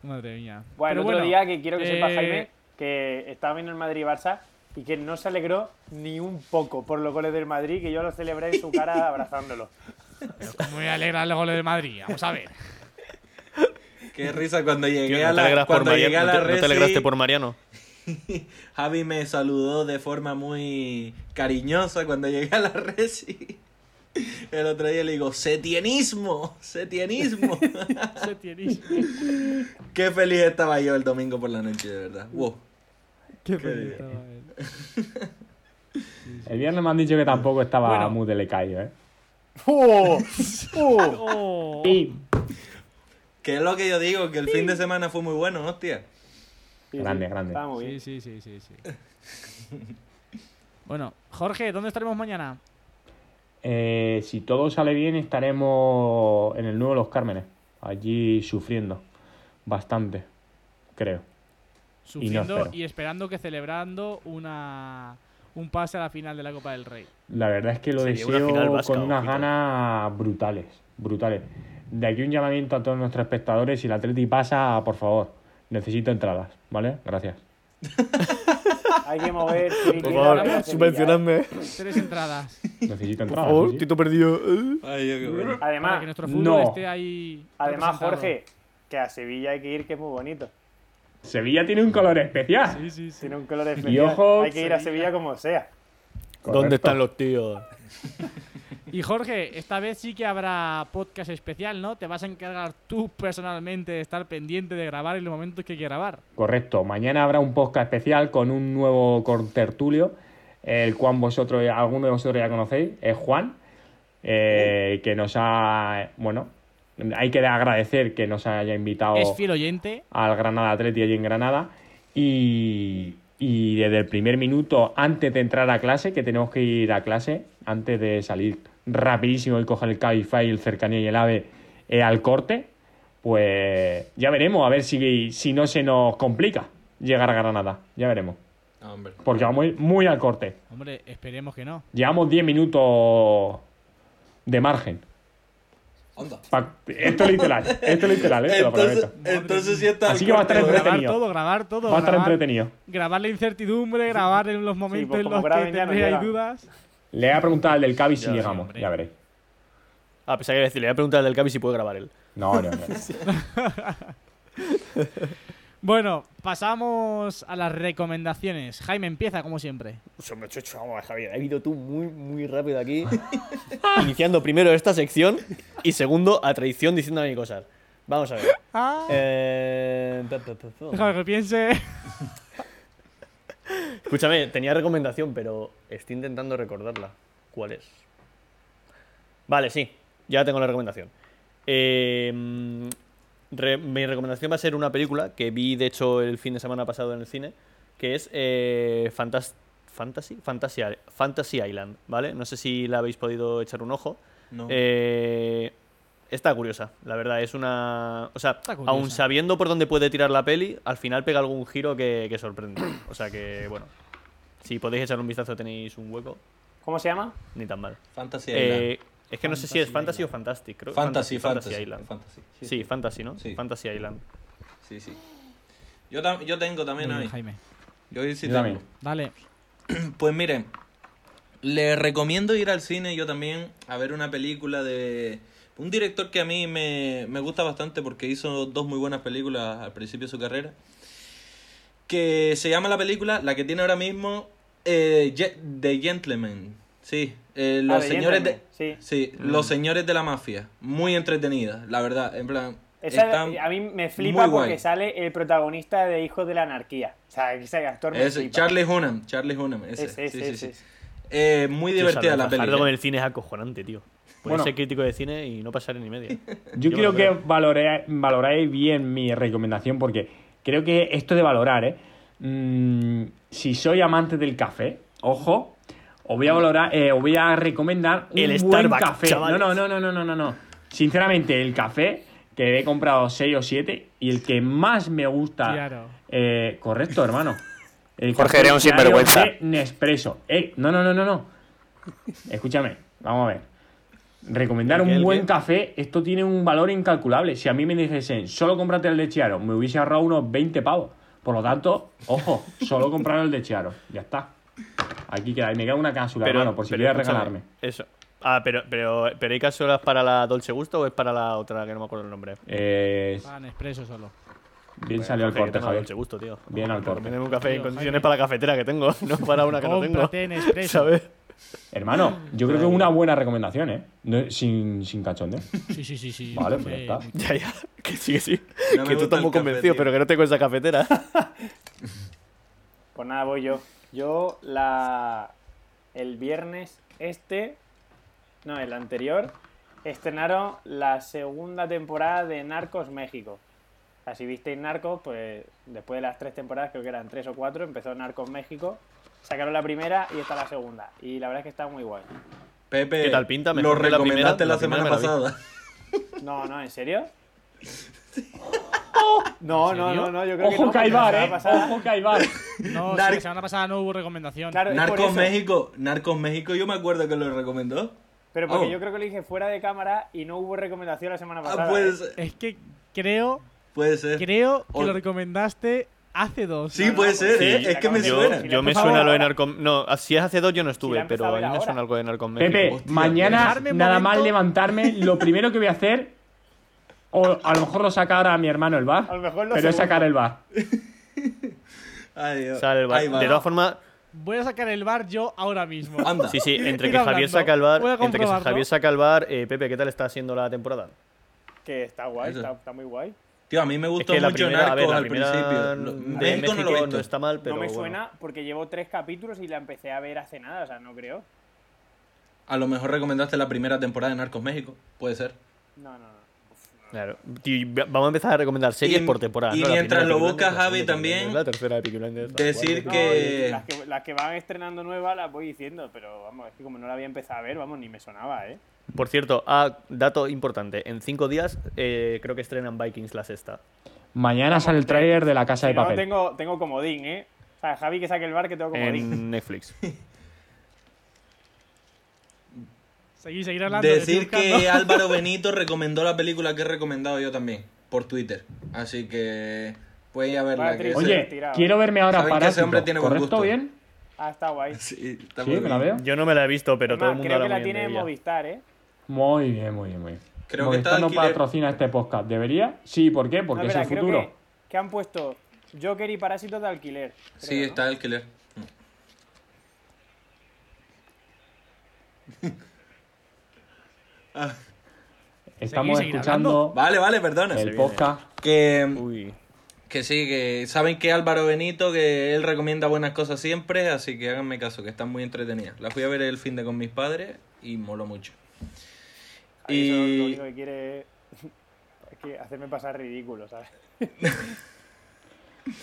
Madre mía. Bueno, Pero otro bueno, día que quiero que sepa eh, Jaime que estaba viendo el Madrid-Barça y que no se alegró ni un poco por los goles del Madrid, que yo lo celebré en su cara abrazándolo. Pero ¿Cómo me alegra los goles de Madrid? Vamos a ver. Qué risa cuando llegué Tío, a ¿no te la, cuando llegué a Mariano? la ¿No te- ¿No te alegraste por Mariano? Javi me saludó de forma muy cariñosa cuando llegué a la Resi. El otro día le digo, setienismo, setienismo. Se tienes. Qué feliz estaba yo el domingo por la noche, de verdad. Wow. Qué Qué feliz estaba él. El viernes me han dicho que tampoco estaba Bueno. muy delecayo, ¿eh? ¡Oh! ¡Oh! Oh. Y Que es lo que yo digo, que el fin de semana fue muy bueno, hostia. Sí, Grande, sí, grande. Estaba muy Sí, bien. sí, sí, sí, sí. Bueno, Jorge, ¿dónde estaremos mañana? eh, si todo sale bien, estaremos en el Nuevo Los Cármenes, allí sufriendo bastante, creo. Sufriendo y, esperando que celebrando una un pase a la final de la Copa del Rey. La verdad es que lo Sería deseo vasca, con unas ojito. ganas brutales, brutales. De aquí un llamamiento a todos nuestros espectadores, si el Atleti pasa, por favor, necesito entradas, ¿vale? Gracias. Hay que mover. Por favor, subvencionadme. Tres entradas. Necesito Por entradas. favor, sí, sí. Tito perdido. Ay, qué bueno. Para Además, que nuestro fútbol no. esté ahí. además. Jorge, que a Sevilla hay que ir, que es muy bonito. Sevilla tiene un color especial. Sí, sí, sí. Tiene un color especial. ojo, hay que ir a Sevilla como sea. Correcto. ¿Dónde están los tíos? Y Jorge, esta vez sí que habrá podcast especial, ¿no? Te vas a encargar tú personalmente de estar pendiente de grabar en los momentos que hay que grabar. Correcto. Mañana habrá un podcast especial con un nuevo contertulio, el cual vosotros, alguno de vosotros ya conocéis, es Juan, eh, que nos ha, bueno, hay que agradecer que nos haya invitado Es fiel oyente. al Granada Atleti allí en Granada y, y desde el primer minuto antes de entrar a clase, que tenemos que ir a clase, antes de salir rapidísimo y coger el Cabify, el cercanía y el AVE eh, al corte, pues ya veremos a ver si, si no se nos complica llegar a Granada, ya veremos, hombre. porque vamos a ir muy al corte. Hombre, esperemos que no. Llevamos 10 minutos de margen. Onda. Esto es literal, esto es literal, eh, te lo Entonces, entonces sí está Así que va a estar corte, Grabar entretenido. todo, grabar todo. Va a estar grabar, entretenido. grabar la incertidumbre, grabar en los momentos pues en como los que tendréis dudas. Le voy a preguntar al del Cavi si llegamos, hombre. ya veréis. Ah, pensaba que iba a decir, le voy a preguntar al del Cavi si puede grabar él. No, no, no. Bueno, pasamos a las recomendaciones. Jaime empieza, como siempre. Hombre, chocho, vamos, Javier, ha ido tú muy, muy rápido aquí. Iniciando primero esta sección y segundo, a traición, diciéndome cosas. Vamos a ver. Eh, pa, pa. Déjame que piense. Escúchame, tenía recomendación, pero estoy intentando recordarla. ¿Cuál es? Vale, sí, ya tengo la recomendación. Eh, re- mi recomendación va a ser una película que vi, de hecho, el fin de semana pasado en el cine, que es eh, Fantas- Fantasy, Fantasy, Fantasy Island, ¿vale? No sé si la habéis podido echar un ojo. No. Eh, está curiosa, la verdad. Es una. O sea, aun sabiendo por dónde puede tirar la peli, al final pega algún giro que, que sorprende. O sea que, bueno. Si podéis echar un vistazo, tenéis un hueco. ¿Cómo se llama? Ni tan mal. Fantasy Eh, Island. Es que no sé si es Fantasy Fantasy o Island. Fantastic. Creo. Fantasy, Fantasy. Island. Fantasy. Sí, Fantasy, ¿no? Sí. Fantasy Island. Sí, sí. Yo, tam- yo tengo también Muy ahí. bien, Jaime. Yo hoy sí Yo tengo. también. Dale. Pues miren, les recomiendo ir al cine yo también a ver una película de un director que a mí me, me gusta bastante porque hizo dos muy buenas películas al principio de su carrera. Que se llama la película, la que tiene ahora mismo, eh, The Gentleman. Sí, eh, los Ah, The señores de... Sí. Sí, los señores de la mafia. Muy entretenida, la verdad. En plan, Esa- a mí me flipa porque guay. sale el protagonista de Hijos de la Anarquía. O sea, ese actor me flipa. Charlie Hunnam, Charlie Hunnam, ese. Ese, sí, ese, sí. Eh, muy divertida la. Fajardo eh. con el cine es acojonante, tío. Puedes Bueno. ser crítico de cine y no pasar ni media. Yo lo que creo. valore- valoréis bien mi recomendación porque creo que esto de valorar, ¿eh? Mm, si soy amante del café, ojo, os voy a valorar, eh, os voy a recomendar un El buen Starbucks, café. chavales. No, no, no, no, no, no, no. Sinceramente, el café que he comprado 6 o 7 y el que más me gusta. Claro. eh, correcto, hermano. El Jorge, eres un sinvergüenza. de Nespresso. Eh, no, no, no, no, no. Escúchame, vamos a ver. Recomendar ¿El qué, un buen qué? café, esto tiene un valor incalculable. Si a mí me dijesen, solo cómprate el de Chiaro, me hubiese ahorrado unos 20 pavos. Por lo tanto, ojo, solo comprar el de Chiaro. Ya está. Aquí queda. Y me queda una cápsula, hermano, por si quieres escúchame, regalarme. Eso. Ah, pero, pero, pero ¿hay cápsulas para la Dolce Gusto o es para la otra que no me acuerdo el nombre? Eh, Van expreso solo. bien salió que corte, tengo Javier. Dolce Gusto, tío. Bien al corte. meterme un café en condiciones Jaime. para la cafetera que tengo, no para una que no tengo. En expreso. ¿Sabes? Hermano, yo creo que es una buena recomendación, ¿eh? No- sin, sin cachondeo. Sí, sí, sí, sí. Vale, pues ya está. Ya, ya. Que sí, que sí. No que tú estás muy convencido, tío. pero que no tengo esa cafetera. Pues nada, voy yo. Yo la el viernes este, no, el anterior, estrenaron la segunda temporada de Narcos México. O sea, si visteis Narcos, pues después de las tres temporadas, creo que eran tres o cuatro, empezó Narcos México. Sacaron la primera y esta la segunda. Y la verdad es que está muy guay. Pepe, ¿Qué tal pinta? Lo Mejor la recomendaste primera, la la semana la vi. pasada. No, no, ¿en serio? No, no, no, no, yo creo que Ojo no. que hay porque la bar, semana ¿eh? pasada- Ojo que hay bar. No, sí, Nar- la semana pasada no hubo recomendación. Claro, Narcos. México, Narcos México, yo me acuerdo que lo recomendó. Pero porque Oh. yo creo que lo dije fuera de cámara y no hubo recomendación la semana pasada. Ah, puede ¿eh? ser. Es que creo, Puede ser. creo que O- lo recomendaste hace dos. Sí, No, no, puede ser, sí, ¿eh? Es que me Yo, suena. Si yo me suena lo de. Narcos. No, si es hace dos yo no estuve, empezaba pero a mí me suena algo de Narcos México. Pepe, Hostia, mañana, nada más levantarme, lo primero que voy a hacer, o a lo mejor lo saca ahora mi hermano el bar, A lo mejor lo pero es sacar el bar. Sale el bar. Ahí va. De todas formas, Voy a sacar el bar yo ahora mismo. Anda. sí, sí, entre Ir que Javier saca el bar, Voy a entre que comprobarlo. Javier saca el bar, eh, Pepe, ¿qué tal está siendo la temporada? Que está guay, Eso. está, está muy guay. Tío, a mí me Es gustó que la mucho primera, a ver, Narcos la al primera principio. Lo- de México no lo he visto. no está mal, pero no me bueno. suena porque llevo tres capítulos y la empecé a ver hace nada, o sea, no creo. A lo mejor recomendaste la primera temporada de Narcos México. Puede ser. No, no, no. Claro. Tío, vamos a empezar a recomendar series Y- por temporada. y mientras lo buscas, Javi, también, La tercera de Peaky Blinders, decir que- No, las que las que van estrenando nuevas las voy diciendo, pero vamos, es que como no la había empezado a ver, vamos, ni me sonaba, ¿eh? Por cierto, ah, dato importante. En cinco días eh, creo que estrenan Vikings la sexta. Mañana sale el tráiler de la casa de no, papel. tengo, tengo comodín, ¿eh? O sea, Javi que saque el bar que tengo comodín. En Netflix. Seguir, seguir hablando. que Decir que. Álvaro Benito recomendó la película que he recomendado yo también. Por Twitter. Así que. Puedes ir a verla. Que Oye, tirado. quiero verme ahora que ese hombre tiene buen ¿Correcto gusto. bien? Ah, está guay. Sí, está Sí, muy me la veo. Yo no me la he visto, pero todo el mundo creo que la de tiene ella. Movistar, ¿eh? Muy bien, muy bien, muy bien. Creo que está Movistar no alquiler. patrocina este podcast. ¿Debería? Sí, ¿por qué? Porque No, es el futuro. que, que han puesto Joker y Parásitos de alquiler. Sí, creo, ¿no? está alquiler. Estamos seguir escuchando Vale, vale, perdona. el podcast. Que, Uy. que sí, que saben que Álvaro Benito, que él recomienda buenas cosas siempre, así que háganme caso, que están muy entretenidas. Las fui a ver el fin de con mis padres y moló mucho. Ahí eso lo Y único que quiere es que hacerme pasar ridículo, ¿sabes?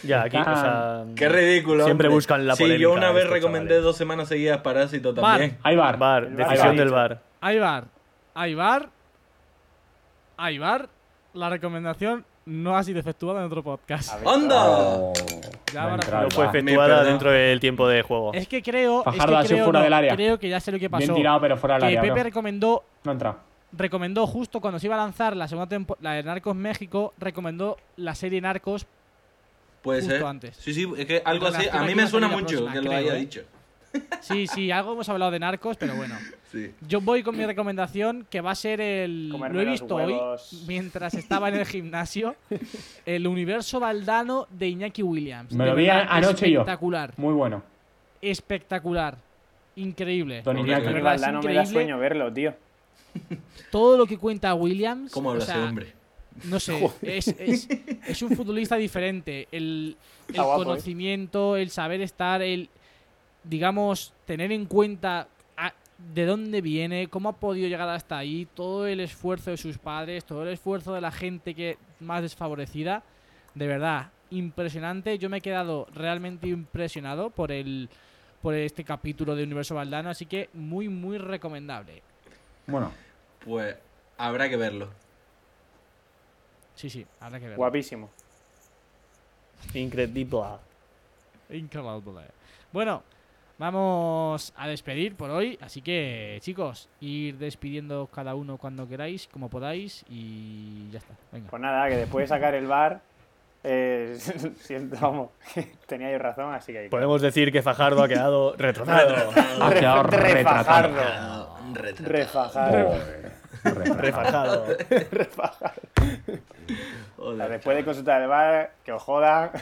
Ya, aquí, o sea. qué ridículo. Siempre hombre. buscan la Sí, polémica. yo una vez recomendé chavales. dos semanas seguidas Parásito Bar. también. Hay bar. Bar, bar decisión del bar. Hay bar. Hay bar. Hay bar. La recomendación no ha sido efectuada en otro podcast. A ver, ¡Anda! Oh, Ya No fue efectuada dentro del tiempo de juego. Es que creo. Fajardo ha es que sido creo, fuera no, del área. creo que ya sé lo que pasó. Bien tirado, pero fuera del que área. Pepe bro. recomendó No ha entrado. recomendó justo cuando se iba a lanzar la segunda temporada, la de Narcos México, recomendó la serie Narcos. Puede Justo ser. antes. Sí, sí, es que algo así. relación A mí que me va a suena salir la mucho próxima, que lo creo, haya ¿eh? dicho. Sí, sí, algo hemos hablado de Narcos, pero bueno. Sí. Yo voy con mi recomendación, que va a ser el. Comerme lo he visto hoy, mientras estaba en el gimnasio. El universo Valdano de Iñaki Williams. Me lo vi anoche yo. Espectacular. Muy bueno. Espectacular. Increíble. Don Iñaki. que A mí verdad, es Valdano me da increíble. sueño verlo, tío. Todo lo que cuenta Williams. ¿Cómo habla o sea, ese hombre? No sé, es, es- es un futbolista diferente. El, el ¿eh? conocimiento, el saber estar, el, digamos, tener en cuenta de dónde viene, cómo ha podido llegar hasta ahí, todo el esfuerzo de sus padres, todo el esfuerzo de la gente que más desfavorecida. De verdad, impresionante. Yo me he quedado realmente impresionado por el por este capítulo de Universo Valdano, así que muy, muy recomendable. Bueno, Pues habrá que verlo. Sí, sí, habrá que verlo. Guapísimo. Increíble. Increíble. Bueno, vamos a despedir por hoy. Así que, chicos, ir despidiendo cada uno cuando queráis, como podáis, y ya está. Venga. Pues nada, que después de sacar el bar, eh, siento, vamos, tenía yo razón, así que que... Podemos decir que Fajardo ha quedado retrocedido. ha quedado retratado. Refajardo. Refajado. Joder. Refajado. Joder, Después de consultar el bar, que os jodan.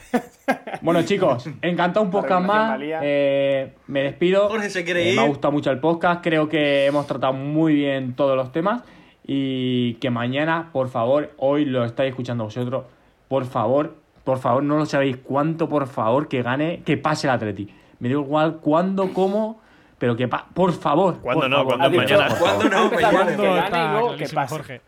Bueno, chicos, encantado un podcast más. Eh, me despido. Jorge se quiere Eh, ir. Me ha gustado mucho el podcast. Creo que hemos tratado muy bien todos los temas. Y que mañana, por favor, hoy lo estáis escuchando vosotros. Por favor, por favor, no lo sabéis cuánto, por favor, que gane, que pase el Atleti. Me da igual cuándo, cómo, pero que pa por favor. ¿Cuándo por no? favor, ¿Cuándo por mañana? favor, ¿Cuándo no? Mañana. ¿Cuándo está que pase. Jorge?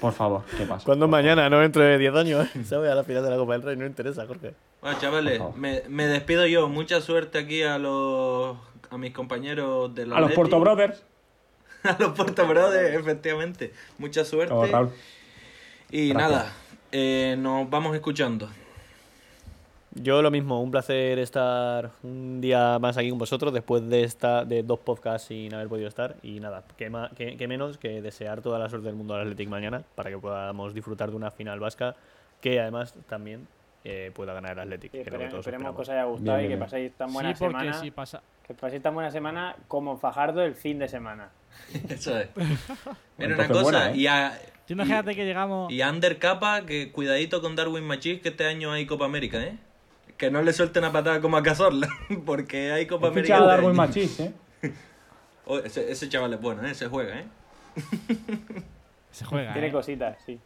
Por favor, que pase. ¿Cuándo mañana? No dentro de 10 años. ¿Sabes? A la final de la Copa del Rey no interesa, Jorge. Bueno, chavales, Por me, me despido yo. Mucha suerte aquí a los a mis compañeros de la A los Porto Brothers. A los Porto Brothers, efectivamente. Mucha suerte. Oh. Y Gracias. nada, eh, nos vamos escuchando. Yo lo mismo, un placer estar un día más aquí con vosotros después de esta de dos podcasts sin haber podido estar. Y nada, que, ma- que- que menos que desear toda la suerte del mundo al Athletic mañana para que podamos disfrutar de una final vasca que además también eh, pueda ganar el Athletic. que Esperemos, todos esperemos que os haya gustado Bien, y que bien, paséis tan buena Sí, porque semana. si pasa. Que paséis tan buena semana como Fajardo el fin de semana. Eso es. Mira una entonces cosa, buena, ¿eh? y, a, Tú imagínate que llegamos. y a Ander Capa, que cuidadito con Darwin Machís, que este año hay Copa América, ¿eh? Que no le suelten a patada como a Cazorla, porque hay Copa América. fichado a este Darwin. Machís, ¿eh? Oh, ese, ese chaval es bueno, ¿eh? Se juega, ¿eh? Se juega. Tiene ¿eh? cositas, sí.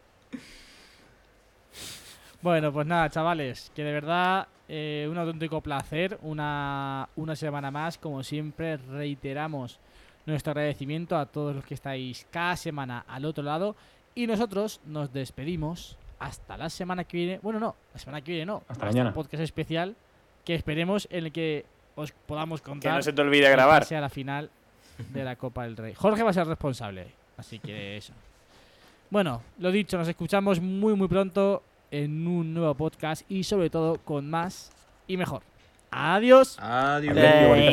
Bueno, pues nada, chavales, que de verdad eh, un auténtico placer, una, una semana más, como siempre, reiteramos nuestro agradecimiento a todos los que estáis cada semana al otro lado y nosotros nos despedimos hasta la semana que viene, bueno, no, la semana que viene no, Hasta mañana. el podcast especial que esperemos en el que os podamos Que contar no se te olvide que grabar. pase a la final de la Copa del Rey. Jorge va a ser responsable, así que eso. Bueno, lo dicho, nos escuchamos muy muy pronto en un nuevo podcast y sobre todo con más y mejor. Adiós. Adiós. Atleti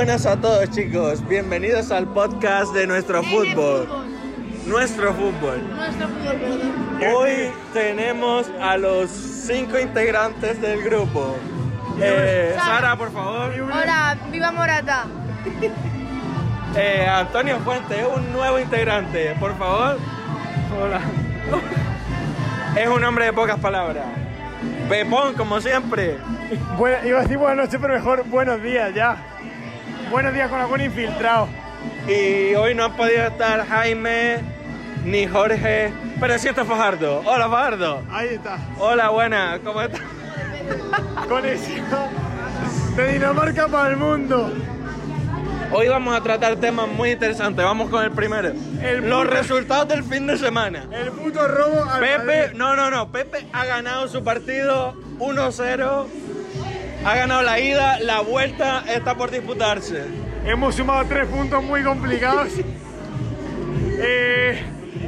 buenas a todos chicos, bienvenidos al podcast de nuestro fútbol. Nuestro fútbol. Nuestro fútbol, perdón. Hoy tenemos a los cinco integrantes del grupo. Eh, Sara, por favor. Hola, viva Morata. Eh, Antonio Fuente, un nuevo integrante, por favor. Hola. Es un hombre de pocas palabras. Pepón, como siempre. Buena- iba a decir buenas noches, pero mejor buenos días ya. Buenos días con algún infiltrado. Y hoy no han podido estar Jaime ni Jorge, pero sí está Fajardo. Hola Fajardo. Ahí está. Hola, buena, ¿cómo estás? Conexión de Dinamarca para el mundo. Hoy vamos a tratar temas muy interesantes. Vamos con el primero. El Los resultados del fin de semana. El puto robo al Pepe, Madrid. no, no, no. Pepe ha ganado su partido 1-0. Ha ganado la ida, la vuelta está por disputarse. Hemos sumado tres puntos muy complicados. Eh,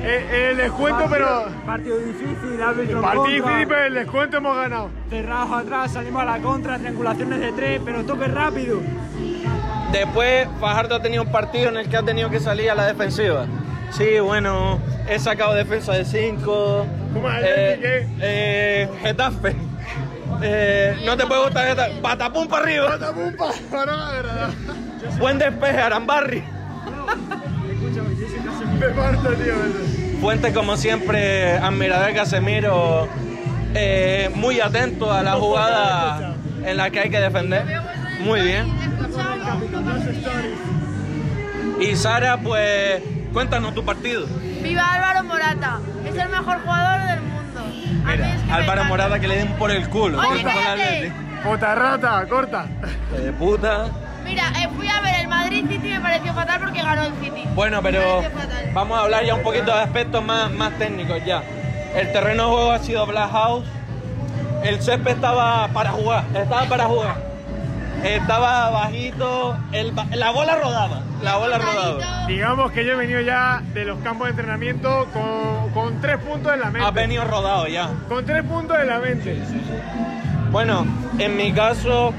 eh, el descuento, pero. Partido difícil, árbitro Partido contra, difícil, pero el descuento hemos ganado. cerrados atrás, salimos a la contra, triangulaciones de tres, pero toque rápido. Después, Fajardo ha tenido un partido en el que ha tenido que salir a la defensiva. Sí, bueno, he sacado defensa de 5. ¿Cómo es el Eh, eh, Getafe. Eh, no te puede gustar Getafe. Patapum para arriba. Patapum, pa- para. Buen despeje, Arambarri. Me parto, tío. Fuente, como siempre, admirador de Casemiro. eh, muy atento a la jugada en la que hay que defender. Muy bien. Y Sara, pues, cuéntanos tu partido. Viva Álvaro Morata. Es el mejor jugador del mundo. Mira, Álvaro. Morata que le den por el culo. Oye, cállate. Puta rata, corta. De puta. Mira, eh, fui a ver el Madrid City y me pareció fatal porque ganó el City. Bueno, pero vamos a hablar ya un poquito de aspectos más, más técnicos ya. El terreno de juego ha sido Black House. El césped estaba para jugar, estaba para jugar. Estaba bajito, el la bola rodaba, la bola rodaba. Digamos que yo he venido ya de los campos de entrenamiento con, con tres puntos en la mente. Ha venido rodado ya. Con tres puntos en la mente. Bueno, en mi caso,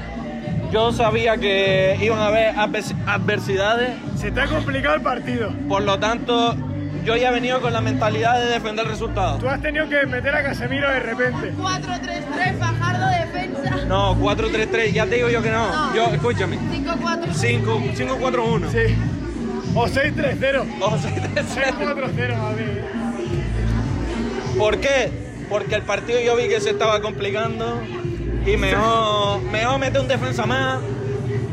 yo sabía que iban a haber advers- adversidades, Se te ha complicado el partido. por lo tanto, yo ya he venido con la mentalidad de defender el resultado. Tú has tenido que meter a Casemiro de repente. 4-3-3, Fajardo, defensa. No, 4-3-3, ya te digo yo que no. No. Yo, escúchame, 5-4. 5 5-4-1. Sí. O 6-3-0. O 6-3-0. 6-4-0, a ver. ¿Por qué? Porque el partido yo vi que se estaba complicando y mejor, mejor mete un defensa más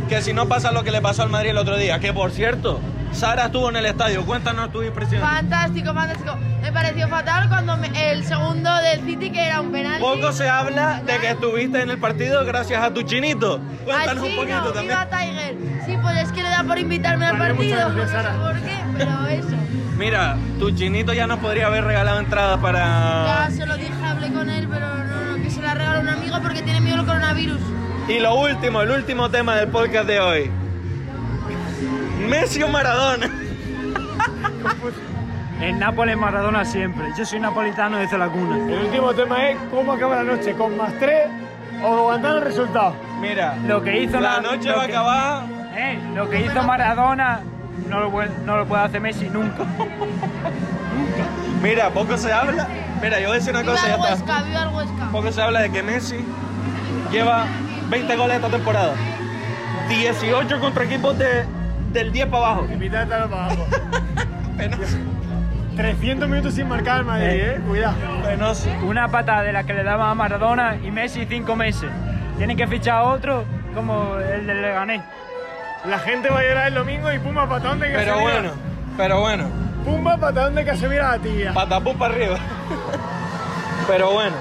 que si no pasa lo que le pasó al Madrid el otro día. Que por cierto, Sara estuvo en el estadio. Cuéntanos tu impresión. Fantástico, fantástico. Me pareció fatal cuando me- el segundo del City, que era un penalti. Poco se habla de que estuviste en el partido gracias a tu chinito. Cuéntanos Al un poquito chino, también. viva Tiger. Sí, pues es que le da por invitarme al Vale, partido. gracias, no sé Sara. por qué, pero eso. Mira, tu chinito ya nos podría haber regalado entradas Ya para... se lo dije, hablé con él, pero no, no, que se la regaló un amigo porque tiene miedo al coronavirus. Y lo último, el último tema del podcast de hoy. Messi o Maradona. En Nápoles Maradona siempre. Yo soy napolitano desde la cuna. El último tema es cómo acaba la noche, con más 3 o aguantar el resultado. Mira, Lo que hizo la la- noche va a acabar Eh, lo que hizo Maradona no lo, puede, no lo puede hacer Messi nunca. Mira, poco se habla. Mira, yo voy a decir una Viva cosa el ya está. Huesca, viva el Huesca. Poco se habla de que Messi lleva 20 goles esta temporada. 18 contra equipos de, del 10 para abajo. Mitad de para abajo. Penoso. 300 minutos sin marcar el Madrid, Eh. eh. Cuidado. Penoso. Una patada de la que le daba a Maradona y Messi cinco meses. Tienen que fichar a otro como el del Leganés. La gente va a llorar el domingo y pumba patón de Casemiro. Pero bueno, pero bueno. Pumba patón de Casemiro a la tía. Patapú para arriba. Pero bueno,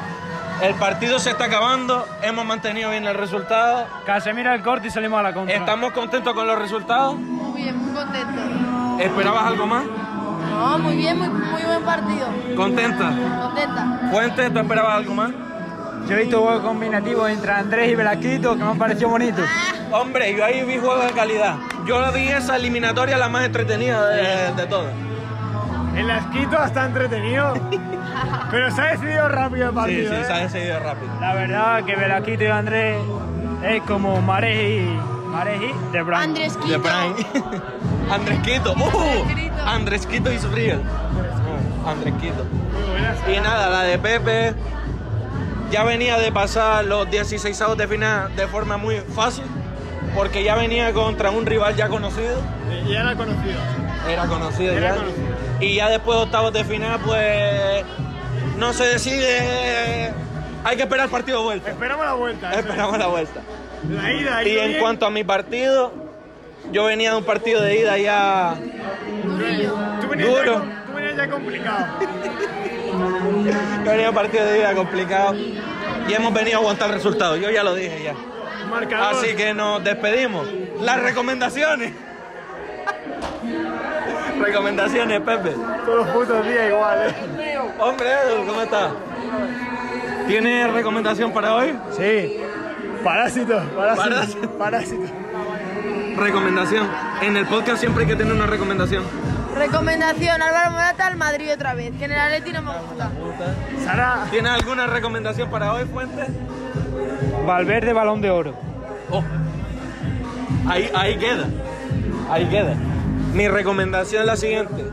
el partido se está acabando. Hemos mantenido bien el resultado. Casemiro al corte y salimos a la contra. Estamos contentos con los resultados. Muy bien, muy contento. ¿Esperabas algo más? No, muy bien, muy, muy buen partido. ¿Contenta? Contenta. Fuente, ¿tú esperabas algo más? Yo he visto juegos combinativos entre Andrés y Velasquito que me han parecido bonitos. Hombre, yo ahí vi juegos de calidad. Yo vi esa eliminatoria la más entretenida de, de todas. El asquito está entretenido. pero se ha decidido rápido el Sí, partido. sí, eh. se ha decidido rápido. La verdad que Velasquito y Andrés es como Mares y, Mares y De Bruyne. Andrés De Quito. Prime. Andresquito. ¡Uh! Andresquito. Andresquito is real. Andresquito. Muy buenas. Y nada, la de Pepe ya venía de pasar los 16 de final de forma muy fácil, porque ya venía contra un rival ya conocido. Y ya he conocido. Era conocido Era ya. conocido. Y ya después de octavos de final, pues no se decide. Hay que esperar el partido de vuelta. Esperamos la vuelta. Esperamos la vuelta. La ida. Y en bien. cuanto a mi partido, yo venía de un partido de ida ya. Tú venías, ya, duro. com- tú venías ya complicado. yo venía de un partido de ida complicado y hemos venido a aguantar el resultado. Yo ya lo dije ya. Marcador. Así que nos despedimos. Las recomendaciones. recomendaciones, Pepe. Todos los putos días igual, eh. Hombre, Edu, ¿cómo estás? ¿Tienes recomendación para hoy? Sí. Parásito, parásito. Parásito. Parásito. Recomendación. En el podcast siempre hay que tener una recomendación. Recomendación, Álvaro Morata al Madrid otra vez, que en el Atleti no me gusta. Sara, ¿Tienes alguna recomendación para hoy, Fuente? Valverde, balón de oro. Oh. Ahí, ahí queda. Ahí queda. Mi recomendación es la siguiente.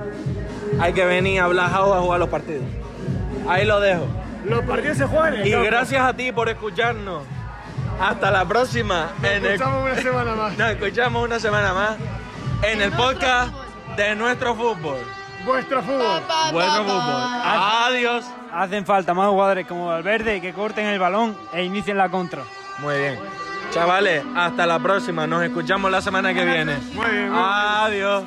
Hay que venir a House a jugar los partidos. Ahí lo dejo. los partidos se juegan Y campo. gracias a ti por escucharnos. Hasta la próxima. Nos en el- escuchamos una semana más. Nos escuchamos una semana más en el podcast de nuestro fútbol. Vuestro fútbol. Vuestro fútbol. Adiós. Hacen falta más jugadores como Valverde que corten el balón e inicien la contra. Muy bien. Chavales, hasta la próxima. Nos escuchamos la semana que viene. Muy bien, muy bien. Adiós.